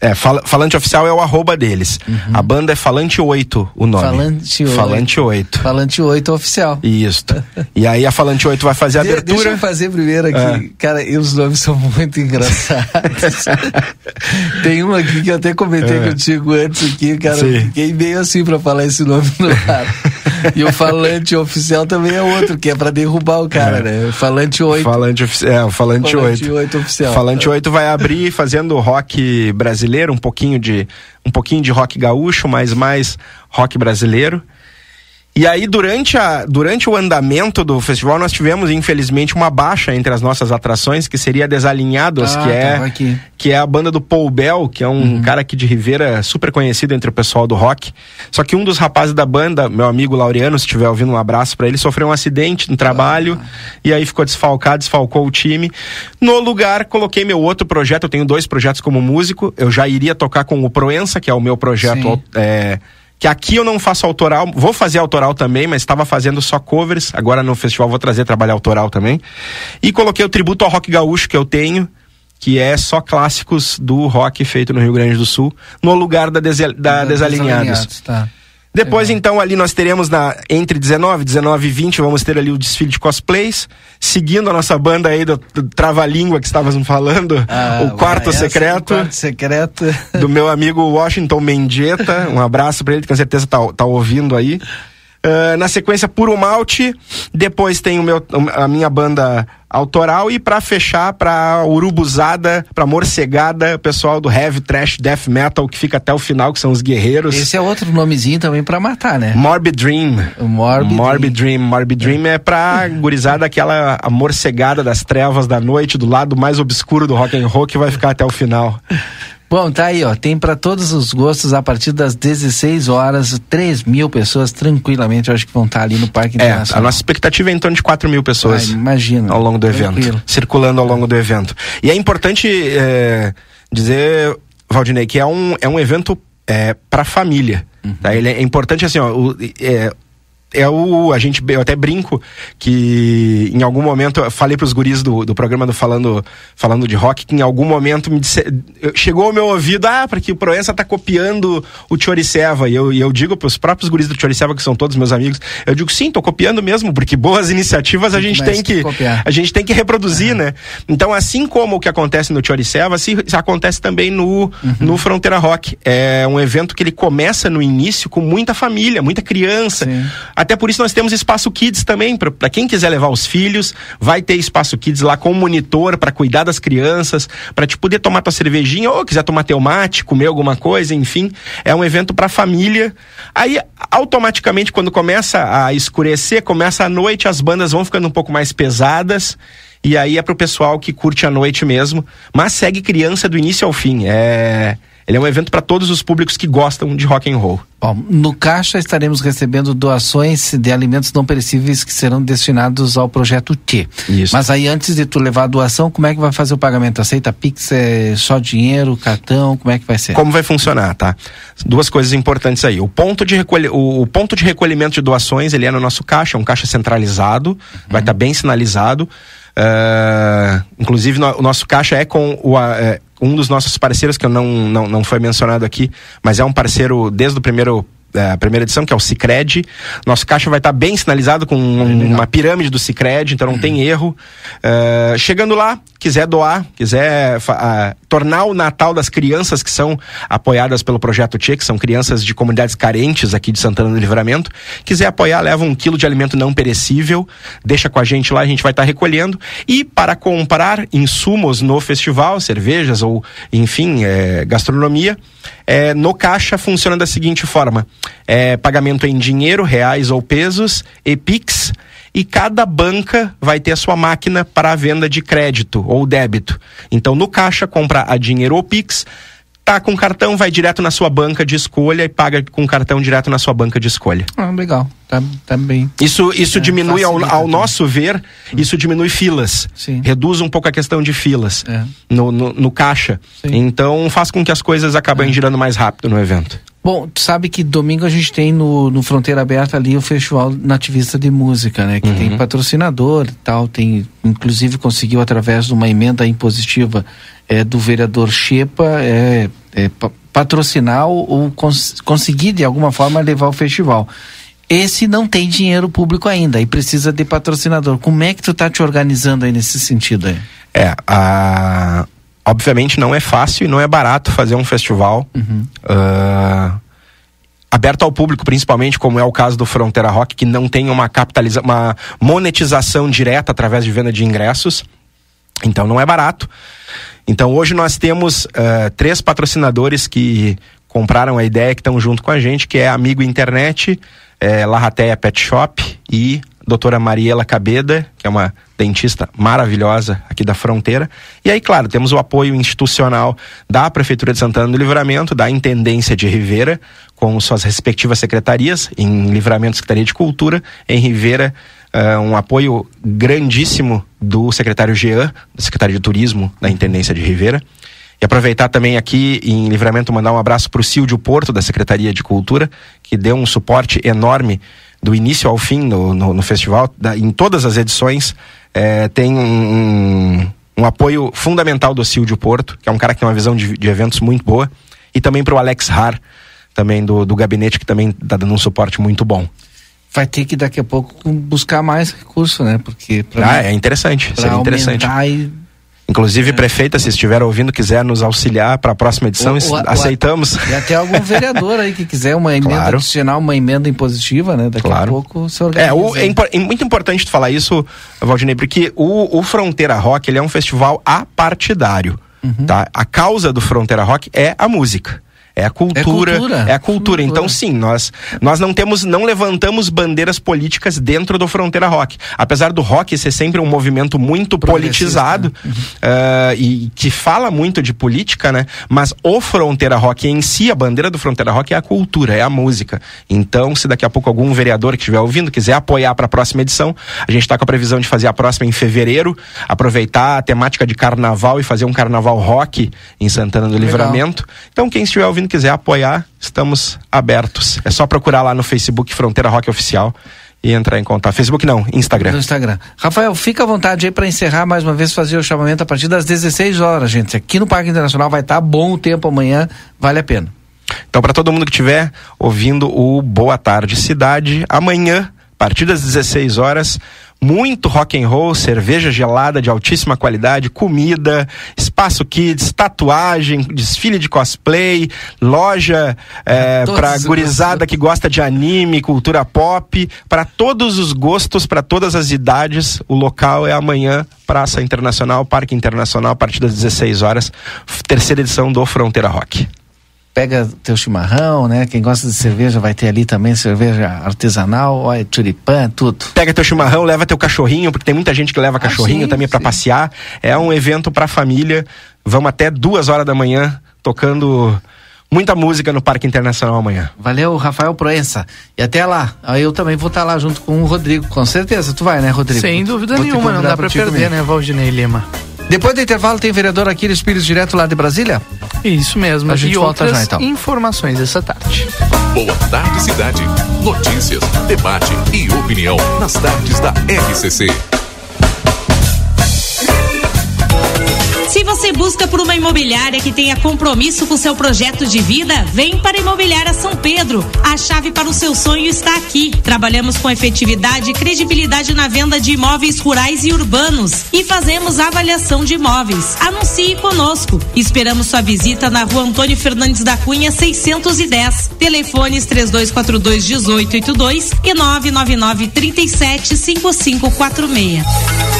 É, fala- Falante Oficial é o arroba deles. A banda é Falante 8, o nome. Uhum. Falante 8. Falante 8. Falante 8 oficial. Isto. [LAUGHS] E aí a Falante 8 vai fazer a De- abertura. Deixa eu fazer primeiro aqui. É. Cara, e os nomes são muito engraçados. [LAUGHS] Tem um aqui que eu até comentei É. contigo antes aqui, cara. eu Sim. Fiquei meio assim pra falar esse nome no ar. e o falante oficial também é outro, que é pra derrubar o cara, né? Falante 8. Falante, é, o Falante, Falante 8. 8 oficial. Falante 8 vai abrir fazendo rock brasileiro, um pouquinho de um pouquinho de rock gaúcho, mas mais rock brasileiro. E aí, durante, a, durante o andamento do festival, nós tivemos, infelizmente, uma baixa entre as nossas atrações, que seria Desalinhados, Ah, que, é, aqui. que é a banda do Paul Bell, que é um cara aqui de Ribeira super conhecido entre o pessoal do rock. Só que um dos rapazes da banda, meu amigo Laureano, se estiver ouvindo um abraço pra ele, sofreu um acidente no trabalho e aí ficou desfalcado, desfalcou o time. No lugar, coloquei meu outro projeto, eu tenho dois projetos como músico, eu já iria tocar com o Proença, que é o meu projeto é, que aqui eu não faço autoral, vou fazer autoral também, mas estava fazendo só covers. Agora no festival vou trazer trabalho autoral também. E coloquei o tributo ao rock gaúcho que eu tenho, que é só clássicos do rock feito no Rio Grande do Sul, no lugar da, Dese- da Desalinhados. Tá. Depois, então, ali nós teremos na, entre 19, 19 e 20, vamos ter ali o desfile de cosplays, seguindo a nossa banda aí do, do Trava-Língua que estávamos falando, Ah, o Quarto essa do Secreto Quarto secreto. do meu amigo Washington Mendieta. Um abraço pra ele, que com certeza tá, tá ouvindo aí. Ah, na sequência, Puro Malte. Depois tem o meu, a minha banda autoral. E pra fechar, pra Urubuzada, pra Morcegada, o pessoal do Heavy Trash Death Metal, que fica até o final, que são os guerreiros. Esse é outro nomezinho também pra matar, né? Morbid Dream. Morbid, Morbid Dream. Morbid Dream é pra gurizada aquela a morcegada das trevas da noite, do lado mais obscuro do rock and roll, que vai ficar até o final. Bom, tá aí, ó. Tem pra todos os gostos a partir das 16 horas, 3 mil pessoas tranquilamente, eu acho que vão estar ali no Parque É, Internacional. a nossa expectativa é em torno de 4 mil pessoas. Ah, imagina. Ao longo do evento. Tranquilo. Circulando ao longo do evento. E é importante é, dizer, Valdinei, que é um, é um evento é, para família. Uhum. Tá? Ele é importante assim, ó. o- é, é o. A gente, eu até brinco que em algum momento eu falei pros guris do, do programa do Falando, Falando de Rock que em algum momento me disse, chegou ao meu ouvido, ah, porque o Proença tá copiando o Choriceva. E eu, e eu digo pros próprios guris do Choriceva, que são todos meus amigos, eu digo, sim, tô copiando mesmo, porque boas iniciativas a gente tem que copiar. A gente tem que reproduzir, né? Então, assim como o que acontece no Choriceva, se, se acontece também no, Uhum. no Fronteira Rock. É um evento que ele começa no início com muita família, muita criança. Até por isso nós temos espaço kids também, para quem quiser levar os filhos, vai ter espaço kids lá com monitor para cuidar das crianças, para te poder tomar tua cervejinha ou quiser tomar teu mate, comer alguma coisa, enfim, é um evento para família. Aí automaticamente quando começa a escurecer, começa a noite, as bandas vão ficando um pouco mais pesadas. E aí é pro pessoal que curte a noite mesmo, mas segue criança do início ao fim. É, ele é um evento para todos os públicos que gostam de rock and roll. Bom, no caixa estaremos recebendo doações de alimentos não perecíveis que serão destinados ao projeto T. Isso. Mas aí antes de tu levar a doação, como é que vai fazer o pagamento? Aceita Pix, é só dinheiro, cartão, como é que vai ser? Como vai funcionar, tá? Duas coisas importantes aí. O ponto de, recolhe... o, ponto de recolhimento de doações, ele é no nosso caixa, é um caixa centralizado, vai estar bem sinalizado. Ah, inclusive, no- o nosso caixa é com o, é, um dos nossos parceiros, que eu não, não, não foi mencionado aqui, mas é um parceiro desde o primeiro. É, a primeira edição, que é o Cicred. Nosso caixa vai estar bem sinalizado com um- uma pirâmide do Cicred, então não tem erro. Ah, chegando lá, quiser doar, quiser ah, tornar o Natal das crianças que são apoiadas pelo Projeto Tchê, que são crianças de comunidades carentes aqui de Santana do Livramento, quiser apoiar, leva um quilo de alimento não perecível, deixa com a gente lá, a gente vai estar recolhendo. E para comprar insumos no festival, cervejas ou, enfim, é, gastronomia, é, no caixa funciona da seguinte forma: é, pagamento em dinheiro, reais ou pesos, e Pix. e cada banca vai ter a sua máquina para a venda de crédito ou débito. Então, no caixa, compra a dinheiro ou Pix, tá com cartão, vai direto na sua banca de escolha e paga com cartão direto na sua banca de escolha. Ah, legal. Tá, tá bem. Isso, isso É, diminui, ao, ao nosso ver, isso diminui filas. Sim. Reduz um pouco a questão de filas É. no, no, no caixa. Então faz com que as coisas É. acabem girando mais rápido no evento. Bom, tu sabe que domingo a gente tem no, no Fronteira Aberta ali o Festival Nativista de Música, né? Que tem patrocinador e tal, tem, inclusive conseguiu através de uma emenda impositiva é, do vereador Chepa é, é, pa- patrocinar ou, ou cons- conseguir de alguma forma levar o festival. Esse não tem dinheiro público ainda e precisa de patrocinador. Como é que tu tá te organizando aí nesse sentido aí? É, a... obviamente não é fácil e não é barato fazer um festival ah, aberto ao público, principalmente como é o caso do Fronteira Rock, que não tem uma capitaliza uma monetização direta através de venda de ingressos. Então não é barato. Então hoje nós temos ah, três patrocinadores que compraram a ideia, que estão junto com a gente, que é Amigo Internet, é, Larrateia Pet Shop e doutora Mariela Cabeda, que é uma dentista maravilhosa aqui da fronteira. E aí, claro, temos o apoio institucional da Prefeitura de Santana do Livramento, da Intendência de Rivera, com suas respectivas secretarias, em Livramento Secretaria de Cultura, em Rivera ah, um apoio grandíssimo do secretário Jean, secretário de Turismo da Intendência de Rivera. E aproveitar também aqui em Livramento mandar um abraço para o Silvio Porto, da Secretaria de Cultura, que deu um suporte enorme do início ao fim no, no, no festival, da- em todas as edições. eh, tem um, um, apoio fundamental do Silvio Porto, que é um cara que tem uma visão de, de eventos muito boa. E também para o Alex Har, também do, do gabinete, que também está dando um suporte muito bom. Vai ter que daqui a pouco buscar mais recurso, né? Porque pra Ah, é interessante, seria interessante. e Inclusive, prefeita, se estiver ouvindo, quiser nos auxiliar para a próxima edição, O- o- o- aceitamos. E até algum vereador aí que quiser uma emenda Claro. adicional, uma emenda impositiva, né? Daqui Claro. a pouco se organiza. É, o- é, impor- é muito importante tu falar isso, Valdinei, porque o, o Fronteira Rock ele é um festival apartidário. Uhum. Tá? A causa do Fronteira Rock é a música. É a cultura, cultura. é a cultura. Então, sim, nós, nós não temos, não levantamos bandeiras políticas dentro do Fronteira Rock. Apesar do rock ser sempre um movimento muito politizado ah, e que fala muito de política, né? Mas o Fronteira Rock em si, a bandeira do Fronteira Rock é a cultura, é a música. Então, se daqui a pouco algum vereador que estiver ouvindo quiser apoiar para a próxima edição, a gente está com a previsão de fazer a próxima em fevereiro, aproveitar a temática de carnaval e fazer um carnaval rock em Santana do Legal. Livramento. Então, quem estiver ouvindo quiser apoiar, estamos abertos. É só procurar lá no Facebook Fronteira Rock Oficial e entrar em contato. Facebook não, Instagram. No Instagram. Rafael, fica à vontade aí para encerrar mais uma vez, fazer o chamamento a partir das 16 horas, gente. Aqui no Parque Internacional vai estar bom o tempo amanhã, vale a pena. Então, para todo mundo que estiver ouvindo o Boa Tarde Cidade, amanhã, a partir das 16 horas, muito rock and roll, cerveja gelada de altíssima qualidade, comida, espaço kids, tatuagem, desfile de cosplay, loja é, para gurizada que gosta de anime, cultura pop, para todos os gostos, para todas as idades. O local é amanhã, Praça Internacional, Parque Internacional, a partir das 16 horas, terceira edição do Fronteira Rock. Pega teu chimarrão, né? Quem gosta de cerveja vai ter ali também cerveja artesanal, olha, tulipã, tudo. Pega teu chimarrão, leva teu cachorrinho, porque tem muita gente que leva cachorrinho Ah, sim, também para passear. É um evento para família. Vamos até duas horas da manhã tocando muita música no Parque Internacional amanhã. Valeu, Rafael Proença. E até lá. Aí Eu também vou estar lá junto com o Rodrigo, com certeza. Tu vai, né, Rodrigo? Sem dúvida nenhuma, não dá pra perder, comigo. né, Valdinei Lima? Depois do intervalo tem vereador Aquiles Pires direto lá de Brasília? Isso mesmo. A gente e volta já, então. informações essa tarde. Boa tarde, cidade. Notícias, debate e opinião nas tardes da RCC. Você busca por uma imobiliária que tenha compromisso com seu projeto de vida, vem para a Imobiliária São Pedro. A chave para o seu sonho está aqui. Trabalhamos com efetividade e credibilidade na venda de imóveis rurais e urbanos e fazemos avaliação de imóveis. Anuncie conosco. Esperamos sua visita na Rua Antônio Fernandes da Cunha 610. Telefones 3242 1882 e 999 37 5546.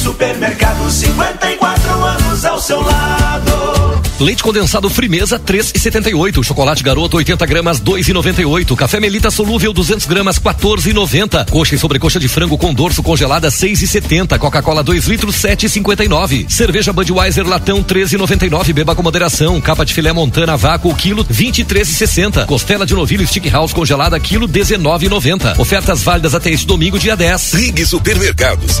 Supermercado, 54 anos ao seu lado. Leite condensado Frimeza 3,78. Chocolate Garoto 80 gramas 2,98. Café Melita solúvel 200 gramas 14,90. Coxa e sobrecoxa de frango com dorso congelada 6,70. Coca-Cola 2 litros 7,59. Cerveja Budweiser latão 13,99. Beba com moderação. Capa de filé Montana vácuo quilo 23,60. Costela de novilho Stick House congelada quilo 19,90. Ofertas válidas até este domingo dia 10. Rig Supermercados.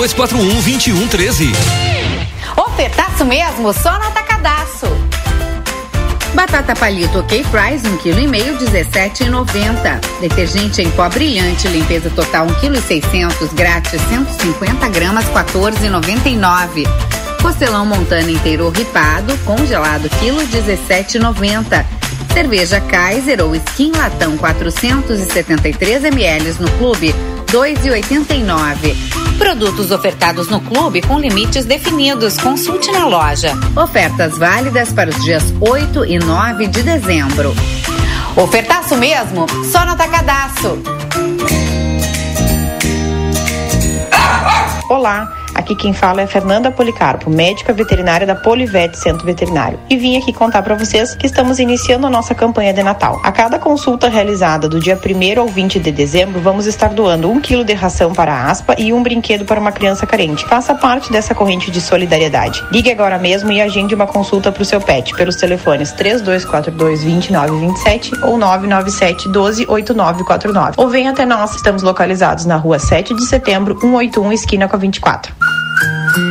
3241 2113. Ofertaço mesmo, só no Atacadaço. Batata palito OK Fries, 1,5 kg, 17,90. Detergente em pó brilhante, limpeza total 1,6 kg, grátis 150 gramas, 14,99. Costelão montana inteiro ripado, congelado quilo, 17,90. Cerveja Kaiser ou Skin Latão 473 ml no clube, 2,89. Produtos ofertados no clube com limites definidos. Consulte na loja. Ofertas válidas para os dias 8 e 9 de dezembro. Ofertaço mesmo? Só no Atacadaço. Olá. Aqui quem fala é Fernanda Policarpo, médica veterinária da Polivete Centro Veterinário. E vim aqui contar para vocês que estamos iniciando a nossa campanha de Natal. A cada consulta realizada do dia 1 ao 20 de dezembro, vamos estar doando um quilo de ração para a aspa e um brinquedo para uma criança carente. Faça parte dessa corrente de solidariedade. Ligue agora mesmo e agende uma consulta para o seu pet pelos telefones 3242 2927 ou 997 12 8949. Ou venha até nós, estamos localizados na rua 7 de setembro, 181, esquina com a 24. Thank you.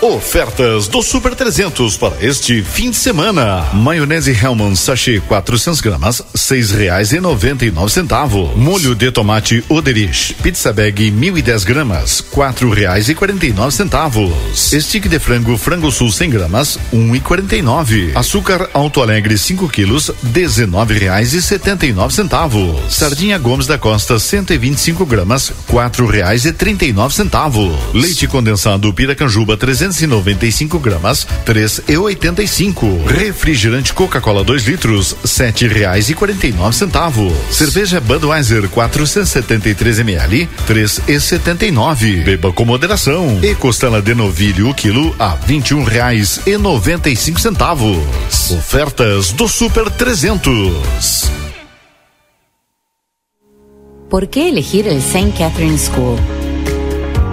Ofertas do Super 300 para este fim de semana. Maionese Hellman sachê 400 gramas, seis reais e noventa e nove centavos. Molho de tomate Oderich, pizza bag 1010 gramas, quatro reais e quarenta e nove centavos. Stick de frango frango sul 100 gramas, um e quarenta e nove. Açúcar Alto Alegre 5 quilos, dezenove reais e setenta e nove centavos. Sardinha Gomes da Costa 125 gramas, quatro reais e trinta e nove centavos. Leite condensado Piracanjuba 300 295 gramas, três e oitenta e cinco. Refrigerante Coca-Cola 2 litros, sete reais e quarenta e nove centavos. Cerveja Budweiser 473 ml, três e setenta e nove. Beba com moderação. E costela de novilho o quilo a vinte e um reais e noventa e cinco centavos. Ofertas do Super 300. ¿Por qué elegir el St. Catherine School?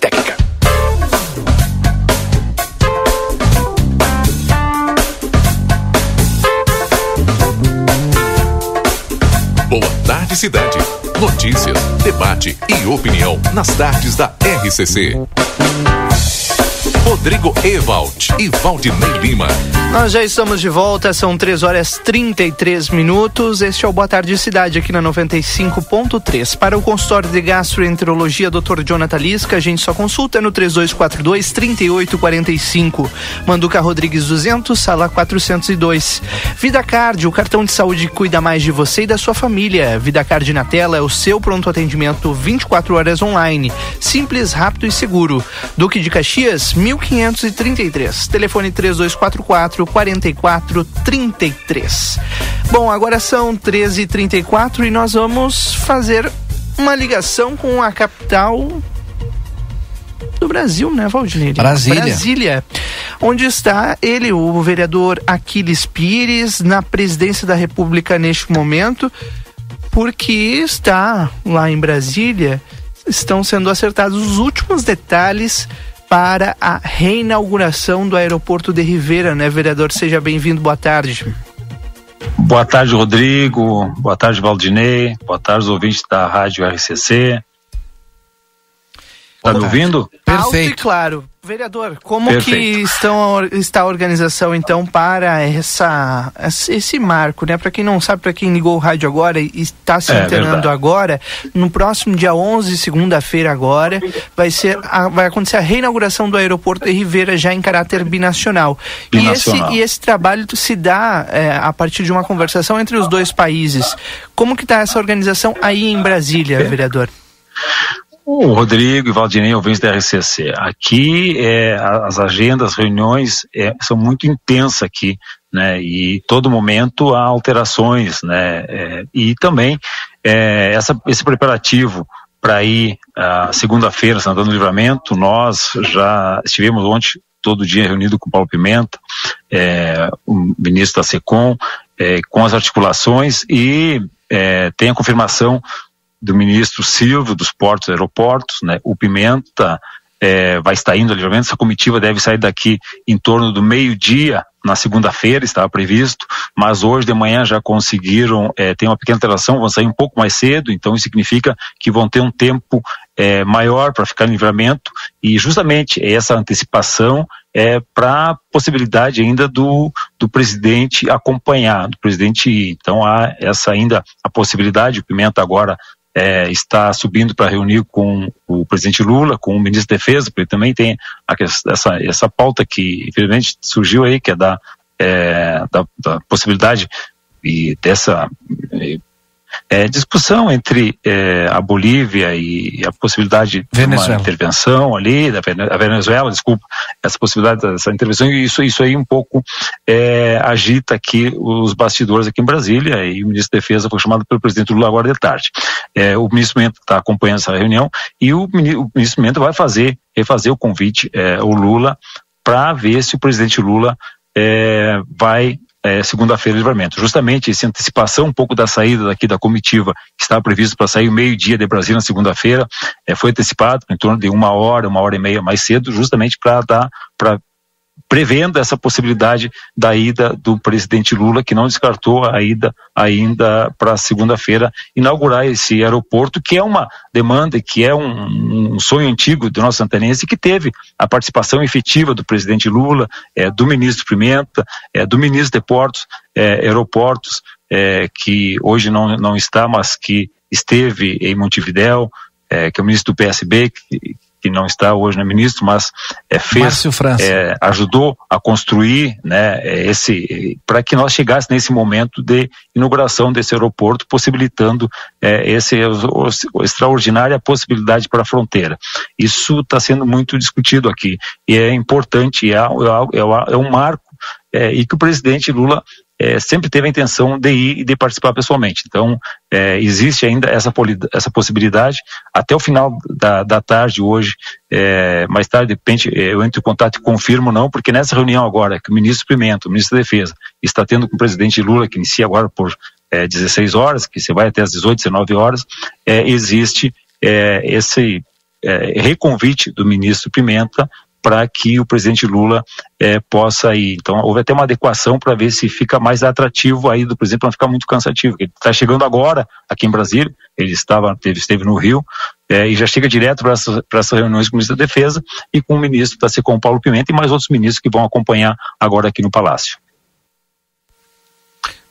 técnica. Boa tarde, cidade. Notícias, debate e opinião nas tardes da RCC. Rodrigo Ewald e Valdinei Lima. Nós já estamos de volta, são 3 horas 33 minutos. Este é o Boa Tarde Cidade aqui na 95.3. Para o consultório de gastroenterologia Dr. Jonathan Lisca, a gente só consulta no 3242 3845. Manduca Rodrigues 200, sala 402. Vida Card, o cartão de saúde que cuida mais de você e da sua família. Vida Card na tela é o seu pronto atendimento 24 horas online. Simples, rápido e seguro. Duque de Caxias, 1533. Telefone 3244 4433. Bom, agora são 13h34 e nós vamos fazer uma ligação com a capital do Brasil, né, Valdir? Brasília. Brasília. Onde está ele, o vereador Aquiles Pires, na presidência da República neste momento, porque está lá em Brasília, estão sendo acertados os últimos detalhes para a reinauguração do aeroporto de Rivera, né, vereador? Seja bem-vindo, boa tarde. Boa tarde, Rodrigo. Boa tarde, Valdinei. Boa tarde, ouvintes da Rádio RCC. Tá me ouvindo? Alto e claro. Vereador, como Perfeito. que estão, está a organização então para essa, esse marco, né? Para quem não sabe, para quem ligou o rádio agora e está se É, verdade. agora, no próximo dia 11, segunda-feira agora, vai ser a- vai acontecer a reinauguração do aeroporto de Ribeira já em caráter binacional. Binacional. E esse e esse trabalho se dá é, a partir de uma conversação entre os dois países. Como que está essa organização aí em Brasília, vereador? O Rodrigo e Valdinei, ouvintes da RCC. Aqui, é, as agendas, reuniões é, são muito intensas aqui, né? E todo momento há alterações, né? É, e também é, essa, esse preparativo para ir segunda-feira, Santana do Livramento, nós já estivemos ontem todo dia reunido com o Paulo Pimenta, é, o ministro da SECOM, é, com as articulações e tem a confirmação do ministro Silvio dos Portos e Aeroportos, né? O Pimenta eh, vai estar indo ao livramento. Essa comitiva deve sair daqui em torno do meio-dia na segunda-feira, estava previsto, mas hoje de manhã já conseguiram, eh, tem uma pequena alteração, vão sair um pouco mais cedo, então isso significa que vão ter um tempo eh, maior para ficar em livramento e justamente essa antecipação é para a possibilidade ainda do, do presidente acompanhar, do presidente ir. Então há essa ainda a possibilidade, o Pimenta agora é, está subindo para reunir com o presidente Lula, com o ministro da Defesa, porque também tem a essa, essa pauta que, infelizmente, surgiu aí, que é da, é, da, da possibilidade e dessa é, discussão entre é, a Bolívia e a possibilidade de uma Venezuela. intervenção ali, da Venezuela, desculpa, essa possibilidade dessa intervenção, e isso, isso aí um pouco é, agita aqui os bastidores aqui em Brasília, e o ministro da Defesa foi chamado pelo presidente Lula agora de tarde. É, o ministro Mento está acompanhando essa reunião, e o, o ministro Mento vai fazer, refazer o convite, é, ao Lula, para ver se o presidente Lula é, vai é, segunda-feira de livramento. Justamente essa antecipação um pouco da saída daqui da comitiva, que estava previsto para sair meio-dia de Brasília na segunda-feira, é, foi antecipado em torno de uma hora, uma hora e meia mais cedo, justamente para dar, para prevendo essa possibilidade da ida do presidente Lula, que não descartou a ida ainda para segunda-feira, inaugurar esse aeroporto, que é uma demanda, que é um, um sonho antigo do nosso santanense, que teve a participação efetiva do presidente Lula, é, do ministro Pimenta, é, do ministro de Portos, é, Aeroportos, é, que hoje não, não está, mas que esteve em Montevidéu, é, que é o ministro do PSB, que, que não está hoje no ministro, mas é, fez, é, ajudou a construir, né, é, esse, para que nós chegássemos nesse momento de inauguração desse aeroporto, possibilitando é, o, extraordinária possibilidade para a fronteira. Isso está sendo muito discutido aqui e é importante, é, é, é um marco é, e que o presidente Lula é, sempre teve a intenção de ir e de participar pessoalmente. Então, é, existe ainda essa, essa possibilidade. Até o final da, da tarde hoje, é, mais tarde, de repente, é, eu entro em contato e confirmo não, porque nessa reunião agora, que o ministro Pimenta, o ministro da Defesa, está tendo com o presidente Lula, que inicia agora por 16 é, horas, que se vai até as 18, 19 horas, é, existe esse reconvite do ministro Pimenta para que o presidente Lula é, possa ir. Então, houve até uma adequação para ver se fica mais atrativo aí do presidente, para não ficar muito cansativo. Ele está chegando agora aqui em Brasília, ele estava, teve, esteve no Rio, é, e já chega direto para essas, essas reuniões com o ministro da Defesa e com o ministro da SECOM, Paulo Pimenta, e mais outros ministros que vão acompanhar agora aqui no Palácio.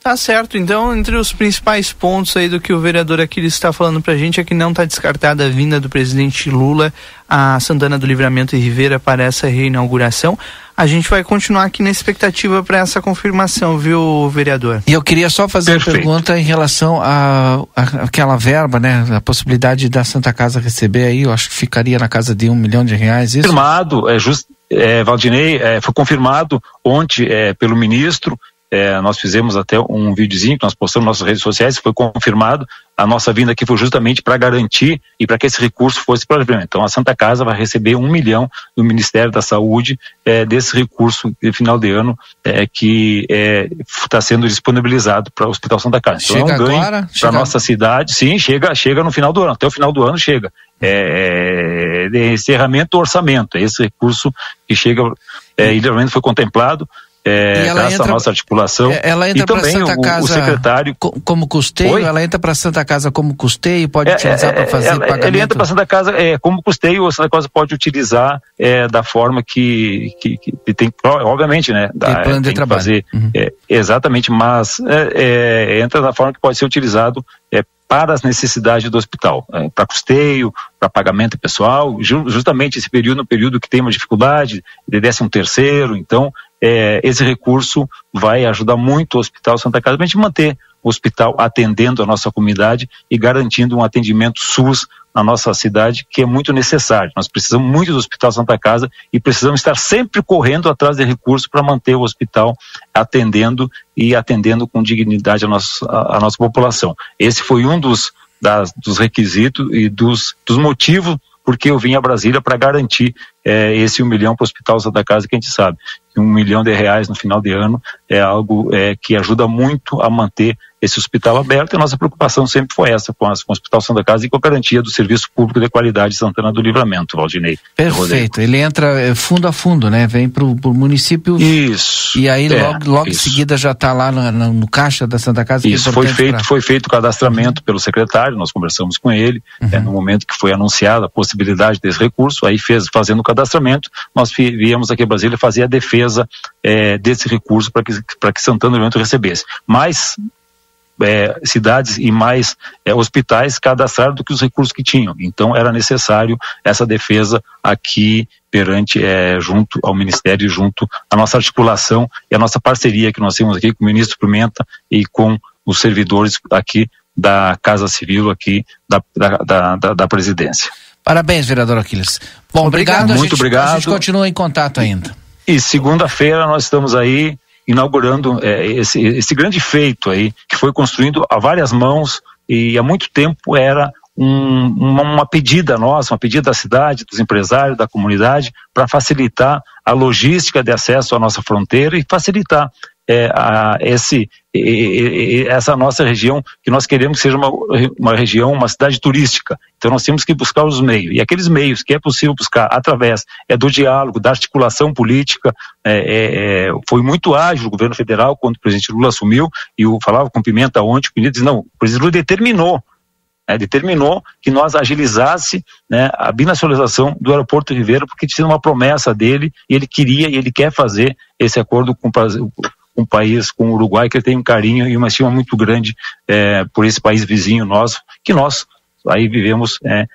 Tá certo, então entre os principais pontos aí do que o vereador aqui está falando pra gente é que não está descartada a vinda do presidente Lula a Santana do Livramento e Rivera para essa reinauguração. A gente vai continuar aqui na expectativa para essa confirmação, viu, vereador? E eu queria só fazer Perfeito. uma pergunta em relação a, a, aquela verba, né? A possibilidade da Santa Casa receber aí, eu acho que ficaria na casa de um milhão de reais. Isso? Confirmado, é just, é, Valdinei, é, foi confirmado ontem é, pelo ministro é, nós fizemos até um videozinho que nós postamos nas nossas redes sociais, foi confirmado. A nossa vinda aqui foi justamente para garantir e para que esse recurso fosse para Então, a Santa Casa vai receber um milhão do Ministério da Saúde é, desse recurso de final de ano é, que está é, sendo disponibilizado para o Hospital Santa Casa. Então, chega é um ganho para a nossa cidade. Sim, chega, chega no final do ano. Até o final do ano chega. É, é, encerramento do orçamento. É esse recurso que chega, é, e foi contemplado é, graças entra, à nossa articulação. É, ela entra para Santa o, Casa o secretário como custeio, Oi? ela entra para Santa Casa como custeio, pode é, utilizar para é, fazer ela, pagamento? Ele entra para Santa Casa é, como custeio, a Santa Casa pode utilizar é, da forma que, que, que, tem, obviamente, né? Da, tem plano de trabalho. Fazer, uhum. exatamente, mas entra da forma que pode ser utilizado para as necessidades do hospital, é, para custeio, para pagamento pessoal, justamente esse período, no período que tem uma dificuldade de décimo terceiro, então é, esse recurso vai ajudar muito o Hospital Santa Casa para a gente manter o hospital atendendo a nossa comunidade e garantindo um atendimento SUS na nossa cidade, que é muito necessário. Nós precisamos muito do Hospital Santa Casa e precisamos estar sempre correndo atrás de recursos para manter o hospital atendendo e atendendo com dignidade a nossa, a, nossa população. Esse foi um dos, das, dos requisitos e dos, dos motivos porque eu vim a Brasília para garantir é, esse um milhão para o Hospital Santa Casa, que a gente sabe um milhão de reais no final de ano é algo é, que ajuda muito a manter esse hospital aberto, e a nossa preocupação sempre foi essa com, as, com o Hospital Santa Casa e com a garantia do serviço público de qualidade de Santana do Livramento, Valdinei. Perfeito, ele entra é, fundo a fundo, né? Vem para o município. Isso. E aí é, logo, logo em seguida já está lá no, no, no, caixa da Santa Casa. É isso, foi feito, pra... foi feito o cadastramento pelo secretário, nós conversamos com ele, uhum. é, no momento que foi anunciada a possibilidade desse recurso, aí fez, fazendo o cadastramento, nós viemos aqui a Brasília fazer a defesa é, desse recurso para que, que Santana do Livramento recebesse. Mas é, cidades e mais é, hospitais cadastraram do que os recursos que tinham. Então era necessário essa defesa aqui perante é, junto ao Ministério, junto à nossa articulação e a nossa parceria que nós temos aqui com o ministro Pimenta e com os servidores aqui da Casa Civil aqui da, da, da, da presidência. Parabéns, vereador Aquiles. Bom, obrigado. obrigado. Muito gente, obrigado. A gente continua em contato ainda. E segunda-feira nós estamos aí inaugurando é, esse, esse grande feito aí, que foi construído a várias mãos e há muito tempo era um, uma, uma, pedida nossa, uma pedida da cidade, dos empresários, da comunidade, para facilitar a logística de acesso à nossa fronteira e facilitar é, a, esse, essa nossa região, que nós queremos que seja uma, uma região, uma cidade turística. Então nós temos que buscar os meios. E aqueles meios que é possível buscar através é, do diálogo, da articulação política. É, é, é foi muito ágil o governo federal quando o presidente Lula assumiu, e eu falava com Pimenta ontem, o Pimenta disse, não, o presidente Lula determinou é, determinou que nós agilizasse né, a binacionalização do aeroporto Ribeiro, porque tinha uma promessa dele e ele queria e ele quer fazer esse acordo com, um país, com o Uruguai, que tem um carinho e uma estima muito grande é, por esse país vizinho nosso, que nós aí vivemos é,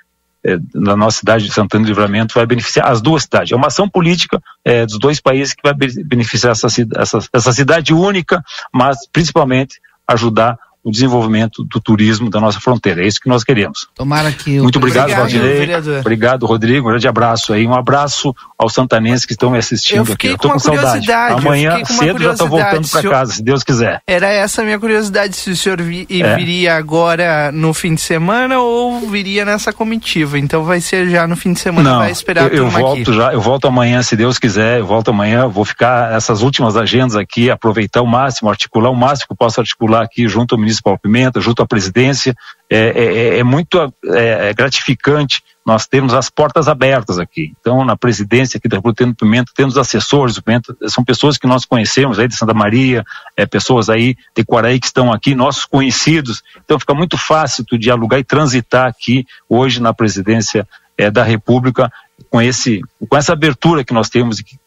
é, na nossa cidade de Santana do Livramento vai beneficiar as duas cidades. É uma ação política é, dos dois países que vai beneficiar essa, essa, essa cidade única, mas principalmente ajudar o desenvolvimento do turismo da nossa fronteira. É isso que nós queremos. Tomara que. Muito obrigado, Valdinei. Obrigado, Rodrigo. Um grande abraço aí. Um abraço aos santanenses que estão me assistindo eu aqui. Eu tô com, com saudade. Amanhã cedo já estou voltando para casa, se Deus quiser. Era essa a minha curiosidade, se o senhor vi, é. viria agora no fim de semana ou viria nessa comitiva. Então vai ser já no fim de semana, Não, vai esperar eu, eu volto aqui. já, eu volto amanhã, se Deus quiser, eu volto amanhã, vou ficar essas últimas agendas aqui, aproveitar o máximo, articular o máximo que eu posso articular aqui junto ao ministro Paulo Pimenta, junto à presidência. É, é, é muito é, é, gratificante nós termos as portas abertas aqui. Então, na presidência aqui da República do Pimenta, temos assessores do Pimenta, são pessoas que nós conhecemos aí de Santa Maria, é, pessoas aí de Quaraí que estão aqui, nossos conhecidos. Então, fica muito fácil tu dialogar e transitar aqui hoje na presidência é, da República com esse com essa abertura que nós temos e que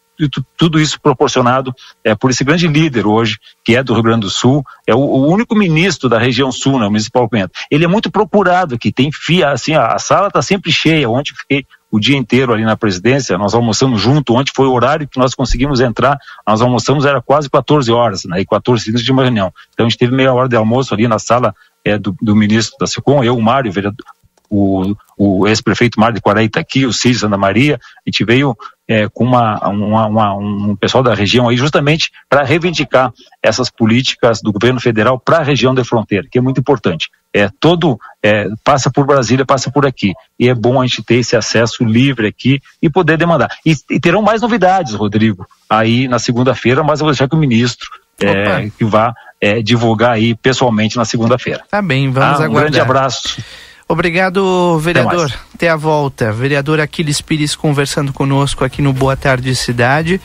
tudo isso proporcionado é, por esse grande líder hoje, que é do Rio Grande do Sul, é o, o único ministro da região sul, né, o municipal Pimenta. Ele é muito procurado aqui, tem fia, assim, a, a sala está sempre cheia. Ontem fiquei o dia inteiro ali na presidência, nós almoçamos junto, ontem foi o horário que nós conseguimos entrar, nós almoçamos era quase 14 horas, né, e 14 minutos de uma reunião. Então a gente teve meia hora de almoço ali na sala é, do, do ministro da SECOM, eu, o Mário, vereador, o, o ex-prefeito Mário de Quaraí está aqui, o Círio Santa Maria, a gente veio é, com uma, uma, uma, um pessoal da região aí justamente para reivindicar essas políticas do governo federal para a região da fronteira, que é muito importante. É, todo é, passa por Brasília, passa por aqui. E é bom a gente ter esse acesso livre aqui e poder demandar. E, e terão mais novidades, Rodrigo, aí na segunda-feira, mas eu vou deixar que o ministro é, que vá é, divulgar aí pessoalmente na segunda-feira. Tá bem, vamos ah, um aguardar. Um grande abraço. Obrigado, vereador. Até, Até, a volta. Vereador Aquiles Pires conversando conosco aqui no Boa Tarde Cidade.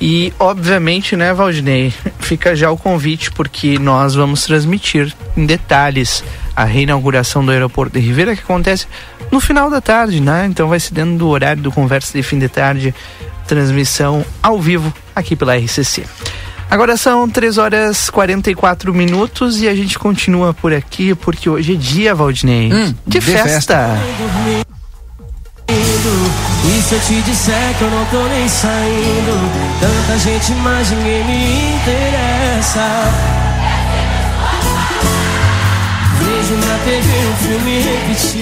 E, obviamente, né, Valdinei, [LAUGHS] fica já o convite, porque nós vamos transmitir em detalhes a reinauguração do aeroporto de Ribeira, que acontece no final da tarde, né? Então vai ser dentro do horário do Conversa de Fim de Tarde, transmissão ao vivo aqui pela RCC. Agora são 3 horas 44 minutos e a gente continua por aqui porque hoje é dia, Valdinei, hum, de, de, festa. festa. E se eu te disser que eu não tô nem saindo, tanta gente, mas ninguém me interessa.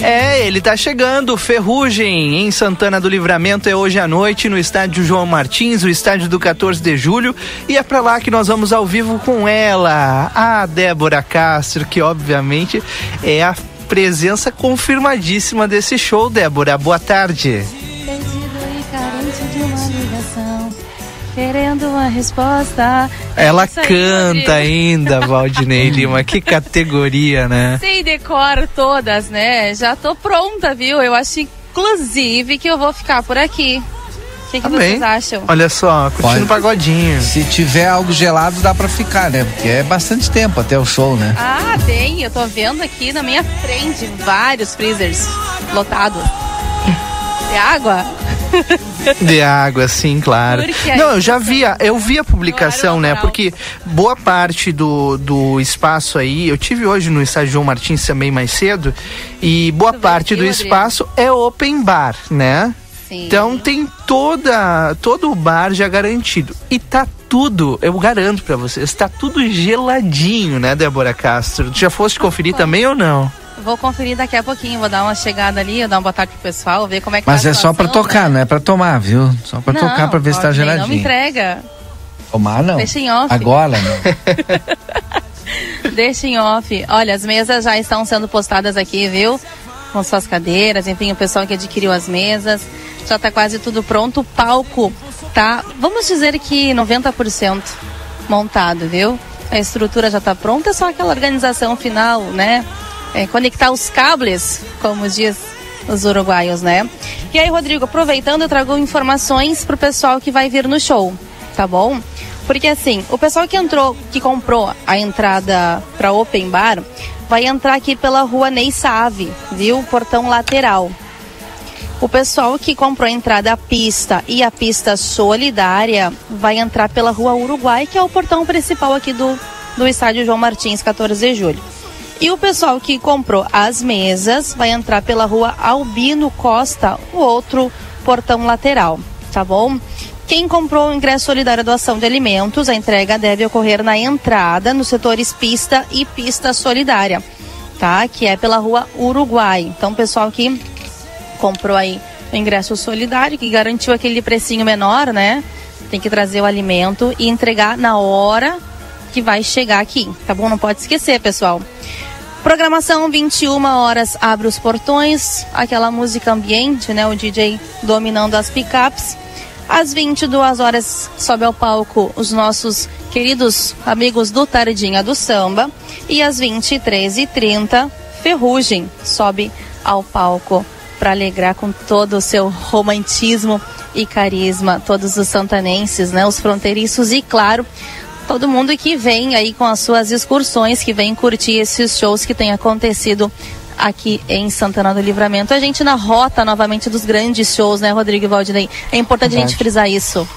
É, ele tá chegando, Ferrugem, em Santana do Livramento é hoje à noite no estádio João Martins, o estádio do 14 de julho, e é para lá que nós vamos ao vivo com ela, a Débora Castro, que obviamente é a presença confirmadíssima desse show, Débora. Boa tarde. Querendo uma resposta. Ela canta ainda, [LAUGHS] Valdinei Lima. Que categoria, né? Sei decoro todas, né? Já tô pronta, viu? Eu acho, inclusive, que eu vou ficar por aqui. O que, que vocês acham? Olha só, curtindo pagodinho. Se tiver algo gelado, dá pra ficar, né? Porque é bastante tempo até o show, né? Ah, tem. Eu tô vendo aqui na minha frente vários freezers lotados. De [LAUGHS] água? [LAUGHS] De água, sim, claro. Não, eu já via, eu vi a publicação, né? Porque boa parte do, do espaço aí, eu tive hoje no estádio João Martins também mais cedo, e boa parte do espaço é open bar, né? Sim. Então tem toda todo o bar já garantido. E tá tudo, eu garanto para vocês, tá tudo geladinho, né, Débora Castro? Já foste conferir também ou não? Vou conferir daqui a pouquinho, vou dar uma chegada ali, dar uma boa tarde pro pessoal, ver como é que Mas tá é só para tocar, né? não é para tomar, viu? Só para tocar para ver se tá geladinho. Não me entrega. Tomar não. Deixa em off. Agora [LAUGHS] não. Deixa em off. Olha, as mesas já estão sendo postadas aqui, viu? Com suas cadeiras, enfim, o pessoal que adquiriu as mesas. Já tá quase tudo pronto. O palco tá, vamos dizer que 90% montado, viu? A estrutura já tá pronta, é só aquela organização final, né? É, conectar os cables, como diz os uruguaios, né? E aí, Rodrigo, aproveitando, eu trago informações pro pessoal que vai vir no show, tá bom? Porque assim, o pessoal que entrou, que comprou a entrada para Open Bar, vai entrar aqui pela rua Ney Save, viu? Portão lateral. O pessoal que comprou a entrada à pista e a pista solidária vai entrar pela rua Uruguai, que é o portão principal aqui do, do estádio João Martins, 14 de julho. E o pessoal que comprou as mesas vai entrar pela rua Albino Costa, o outro portão lateral, tá bom? Quem comprou o ingresso solidário doação de alimentos, a entrega deve ocorrer na entrada, nos setores pista e pista solidária, tá? Que é pela rua Uruguai. Então, pessoal que comprou aí o ingresso solidário, que garantiu aquele precinho menor, né? Tem que trazer o alimento e entregar na hora que vai chegar aqui, tá bom? Não pode esquecer, pessoal. Programação 21 horas abre os portões, aquela música ambiente, né? O DJ dominando as picapes. Às 22 horas sobe ao palco os nossos queridos amigos do Tardinha do Samba. E às 23h30, Ferrugem sobe ao palco para alegrar com todo o seu romantismo e carisma todos os santanenses, né, os fronteiriços e claro, todo mundo que vem aí com as suas excursões, que vem curtir esses shows que têm acontecido aqui em Santana do Livramento. A gente na rota novamente dos grandes shows, né, Rodrigo e Valdinei? É importante Verdade. a gente frisar isso.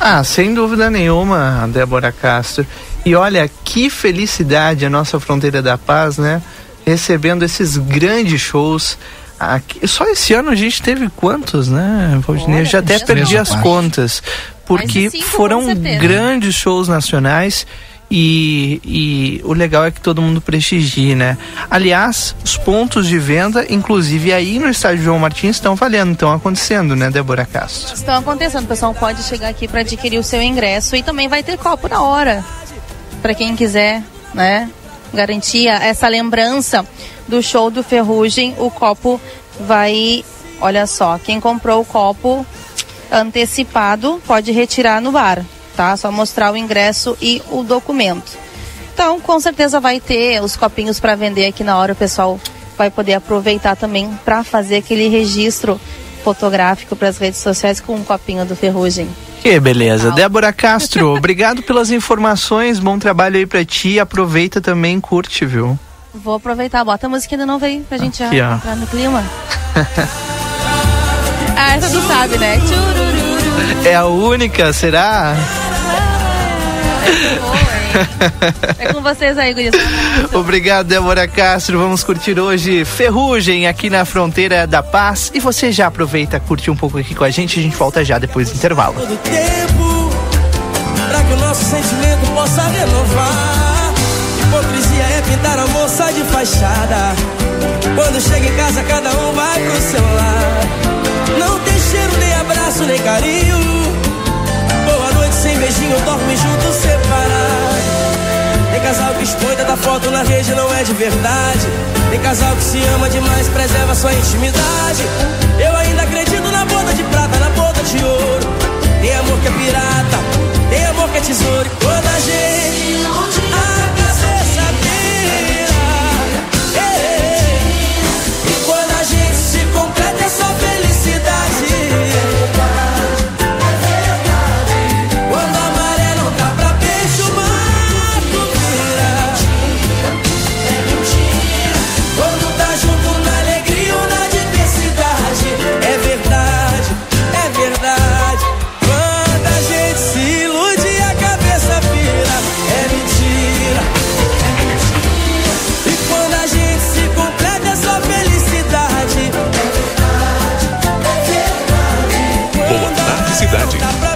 Ah, sem dúvida nenhuma, Débora Castro. E olha que felicidade a nossa fronteira da paz, né? Recebendo esses grandes shows. Aqui, só esse ano a gente teve quantos, né, Valdinei? Eu já até perdi as contas. Porque cinco, foram grandes shows nacionais e, e, o legal é que todo mundo prestigie, né? Aliás, os pontos de venda, inclusive aí no estádio João Martins, estão valendo, estão acontecendo, né, Débora Castro? Estão acontecendo, o pessoal pode chegar aqui para adquirir o seu ingresso e também vai ter copo na hora, para quem quiser, né? Garantia essa lembrança do show do Ferrugem, o copo vai, olha só, quem comprou o copo antecipado pode retirar no bar tá? Só mostrar o ingresso e o documento. Então, com certeza vai ter os copinhos para vender aqui na hora, o pessoal vai poder aproveitar também para fazer aquele registro fotográfico para as redes sociais com um copinho do Ferrugem. Que beleza. Débora Castro, obrigado pelas informações, bom trabalho aí para ti, aproveita também, curte, viu? Vou aproveitar, bota a música ainda não veio pra gente já entrar no clima. [LAUGHS] ah, essa tu sabe, né? É a única, será? É com vocês aí, Guris. Obrigado, Débora Castro. Vamos curtir hoje Ferrugem aqui na fronteira da paz. E você já aproveita, curte um pouco aqui com a gente. A gente volta já depois do intervalo. Todo tempo, pra que o nosso sentimento possa renovar. Hipocrisia é pintar a moça de fachada. Quando chega em casa, cada um vai pro seu lado. Abraço, nem carinho sem beijinho, dorme junto separado. Tem casal que expõe da foto na rede, não é de verdade. Tem casal que se ama demais, preserva sua intimidade. Eu ainda acredito na boda de prata, na boda de ouro. Tem amor que é pirata, tem amor que é tesouro. E quando a gente.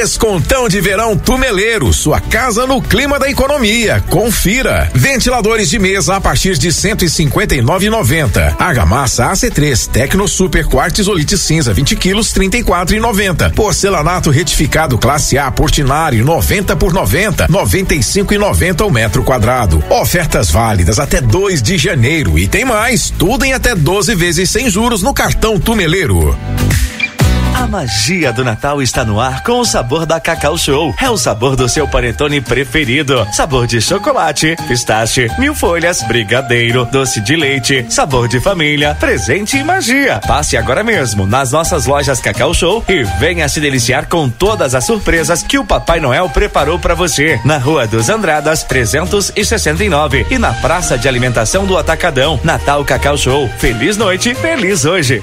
Descontão de verão Tumeleiro, sua casa no clima da economia. Confira. Ventiladores de mesa a partir de 159,90. Argamassa AC3 Tecno Super Quartzolite cinza 20 quilos 34,90. Porcelanato retificado classe A Portinari 90 por 90 95,90 o metro quadrado. Ofertas válidas até 2 de janeiro e tem mais. Tudo em até 12 vezes sem juros no cartão Tumeleiro. A magia do Natal está no ar com o sabor da Cacau Show. É o sabor do seu panetone preferido. Sabor de chocolate, pistache, mil folhas, brigadeiro, doce de leite, sabor de família, presente e magia. Passe agora mesmo nas nossas lojas Cacau Show e venha se deliciar com todas as surpresas que o Papai Noel preparou para você. Na Rua dos Andradas, 369 e na Praça de Alimentação do Atacadão. Natal Cacau Show. Feliz noite, feliz hoje.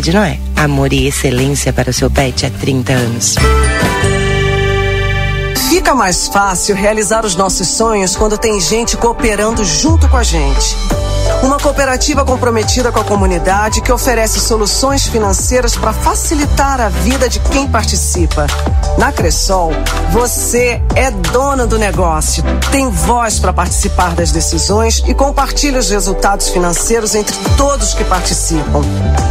de Noé. Amor e excelência para o seu pet há 30 anos. Fica mais fácil realizar os nossos sonhos quando tem gente cooperando junto com a gente. Uma cooperativa comprometida com a comunidade que oferece soluções financeiras para facilitar a vida de quem participa. Na Cressol, você é dono do negócio, tem voz para participar das decisões e compartilha os resultados financeiros entre todos que participam.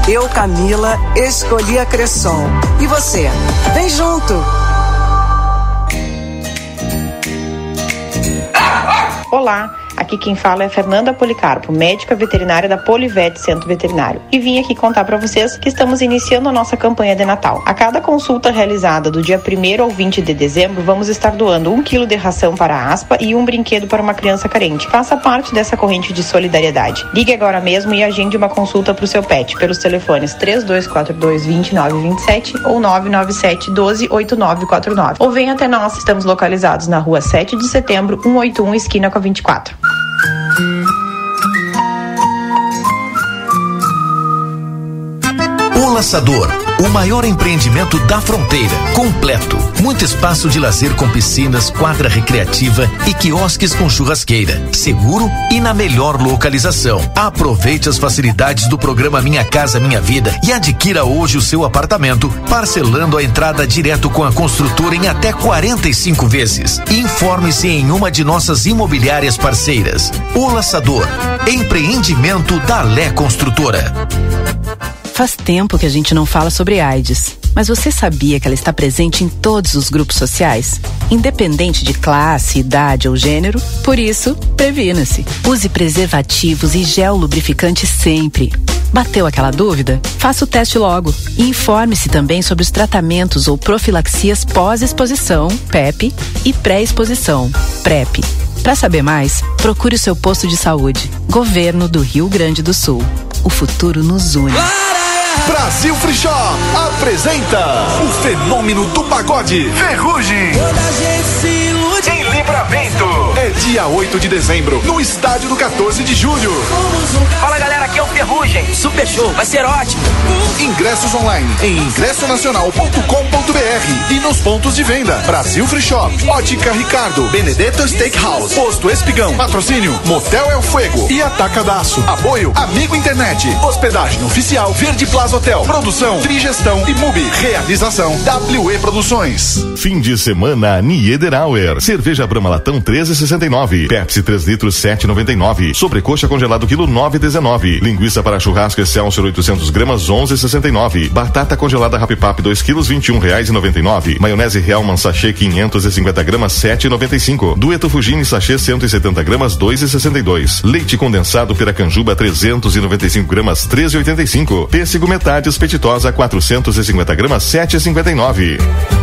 Eu, Camila, escolhi a Cressol. E você? Vem junto! Olá, aqui quem fala é Fernanda Policarpo, médica veterinária da Polivete Centro Veterinário. E vim aqui contar para vocês que estamos iniciando a nossa campanha de Natal. A cada consulta realizada do dia 1 ao 20 de dezembro, vamos estar doando um quilo de ração para a aspa e um brinquedo para uma criança carente. Faça parte dessa corrente de solidariedade. Ligue agora mesmo e agende uma consulta para o seu pet pelos telefones 3242 2927 ou 997 12 8949. Ou venha até nós, estamos localizados na rua 7 de setembro, 181, esquina com a 24. O Laçador, o maior empreendimento da fronteira, completo. Muito espaço de lazer com piscinas, quadra recreativa e quiosques com churrasqueira. Seguro e na melhor localização. Aproveite as facilidades do programa Minha Casa Minha Vida e adquira hoje o seu apartamento, parcelando a entrada direto com a construtora em até 45 vezes. Informe-se em uma de nossas imobiliárias parceiras. O Laçador, empreendimento da Lé Construtora. Faz tempo que a gente não fala sobre AIDS, mas você sabia que ela está presente em todos os grupos sociais? Independente de classe, idade ou gênero? Por isso, previna-se. Use preservativos e gel lubrificante sempre. Bateu aquela dúvida? Faça o teste logo. E informe-se também sobre os tratamentos ou profilaxias pós-exposição, PEP, e pré-exposição, PrEP. Para saber mais, procure o seu posto de saúde. Governo do Rio Grande do Sul. O futuro nos une. Brasil Free Shop apresenta o fenômeno do pagode Ferrugem. Em Livramento. É dia 8 de dezembro, no estádio do 14 de julho. Fala galera, aqui é o Ferrugem. Super show, vai ser ótimo. Ingressos online em ingressonacional.com.br e nos pontos de venda. Brasil Free Shop, Ótica Ricardo, Benedetto Steakhouse, Posto Espigão, Patrocínio Motel El Fuego e Atacadaço. Apoio Amigo Internet, Hospedagem Oficial Verde Plaza Hotel, Produção Trigestão e Mubi. Realização WE Produções. Fim de semana Niederauer. Cerveja Brahma Latão 13,69. Pepsi 3 litros 7,99. Sobrecoxa congelado quilo 9,19. Linguiça para churrasco Excelsior 800 gramas 11,69. Batata congelada Happy Pap 2 quilos 21 reais e 99. Maionese Hellman sachê 550 gramas 7,95. Dueto Fugini sachê 170 gramas 2,62. Leite condensado Piracanjuba 395 gramas 13,85. Pêssego metades petitosa 450 gramas 7,59.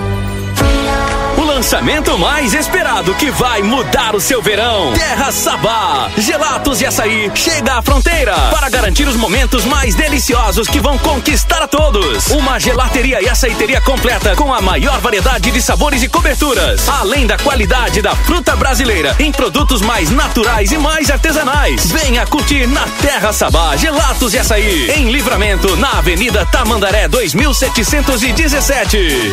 Lançamento mais esperado que vai mudar o seu verão. Terra Sabá. Gelatos e açaí chega à fronteira para garantir os momentos mais deliciosos que vão conquistar a todos. Uma gelateria e açaiteria completa com a maior variedade de sabores e coberturas, além da qualidade da fruta brasileira em produtos mais naturais e mais artesanais. Venha curtir na Terra Sabá Gelatos e açaí em Livramento na Avenida Tamandaré 2717.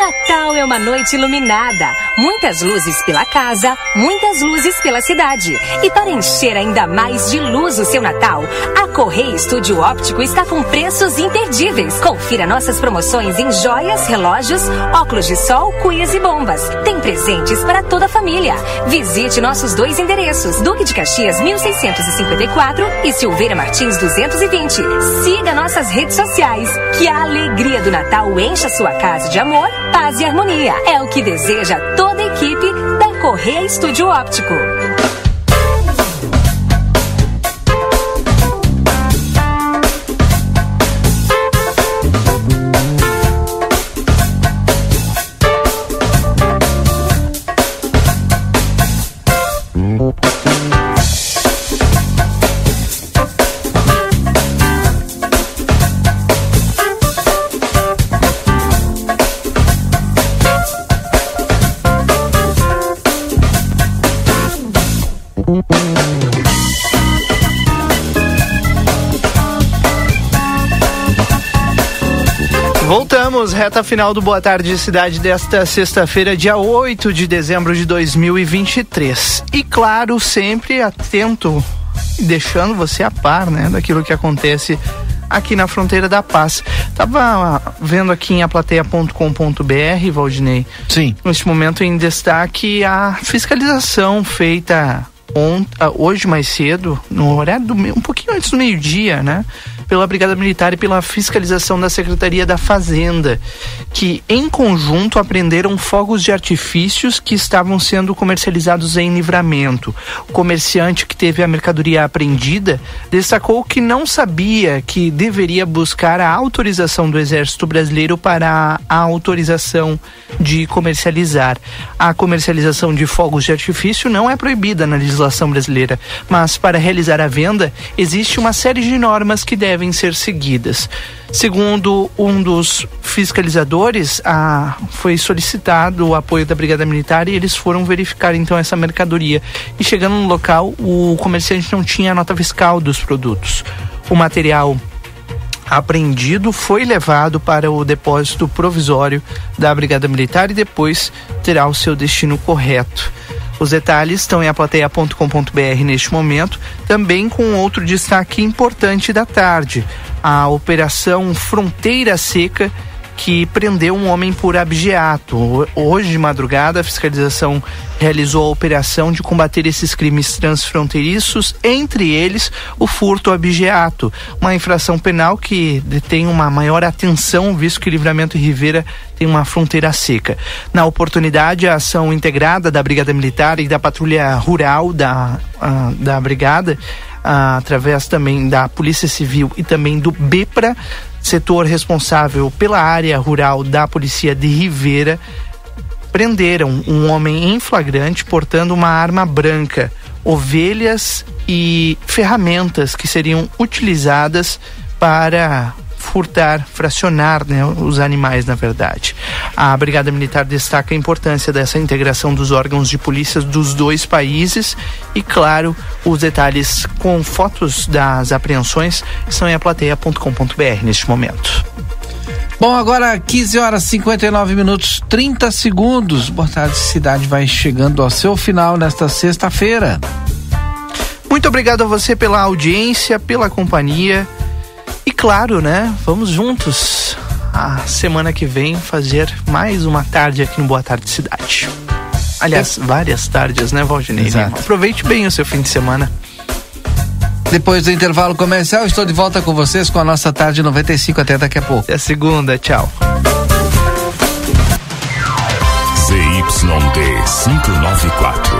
Natal é uma noite iluminada. Muitas luzes pela casa, muitas luzes pela cidade. E para encher ainda mais de luz o seu Natal, a Correia Estúdio Óptico está com preços imperdíveis. Confira nossas promoções em joias, relógios, óculos de sol, cuias e bombas. Tem presentes para toda a família. Visite nossos dois endereços: Duque de Caxias 1654 e Silveira Martins 220. Siga nossas redes sociais. Que a alegria do Natal encha sua casa de amor, paz e harmonia. É o que deseja toda a equipe da Correia Estúdio Óptico. Voltamos, reta final do Boa Tarde Cidade desta sexta-feira, dia 8 de dezembro de 2023. E claro, sempre atento, deixando você a par, né, daquilo que acontece aqui na fronteira da paz. Tava vendo aqui em aplateia.com.br, Valdinei. Sim. Neste momento em destaque a fiscalização feita ont, hoje mais cedo, no horário do um pouquinho antes do meio-dia, né? Pela Brigada Militar e pela fiscalização da Secretaria da Fazenda, que em conjunto apreenderam fogos de artifícios que estavam sendo comercializados em livramento. O comerciante que teve a mercadoria apreendida destacou que não sabia que deveria buscar a autorização do Exército Brasileiro para a autorização de comercializar. A comercialização de fogos de artifício não é proibida na legislação brasileira, mas para realizar a venda existe uma série de normas que devem ser seguidas. Segundo um dos fiscalizadores, a, foi solicitado o apoio da Brigada Militar e eles foram verificar então essa mercadoria. E chegando no local, o comerciante não tinha a nota fiscal dos produtos. O material apreendido foi levado para o depósito provisório da Brigada Militar e depois terá o seu destino correto. Os detalhes estão em aplateia.com.br neste momento, também com outro destaque importante da tarde: a Operação Fronteira Seca que prendeu um homem por abjeato. Hoje de madrugada, a fiscalização realizou a operação de combater esses crimes transfronteiriços, entre eles o furto abjeato, uma infração penal que tem uma maior atenção, visto que Livramento e Ribeira tem uma fronteira seca. Na oportunidade, a ação integrada da Brigada Militar e da Patrulha Rural da, uh, da Brigada ah, através também da Polícia Civil e também do BEPRA, setor responsável pela área rural da Polícia de Ribeira, prenderam um homem em flagrante portando uma arma branca, ovelhas e ferramentas que seriam utilizadas para furtar, fracionar né, os animais, na verdade. A Brigada Militar destaca a importância dessa integração dos órgãos de polícia dos dois países e, claro, os detalhes com fotos das apreensões estão em aplateia.com.br neste momento. Bom, agora 15 horas 59 minutos 30 segundos. Boa tarde, cidade vai chegando ao seu final nesta sexta-feira. Muito obrigado a você pela audiência, pela companhia. E claro, né? Vamos juntos a semana que vem fazer mais uma tarde aqui no Boa Tarde Cidade. Aliás, várias tardes, né, Valdinei? Aproveite bem o seu fim de semana. Depois do intervalo comercial, estou de volta com vocês com a nossa tarde 95 até daqui a pouco. Até segunda, tchau. ZYD 594,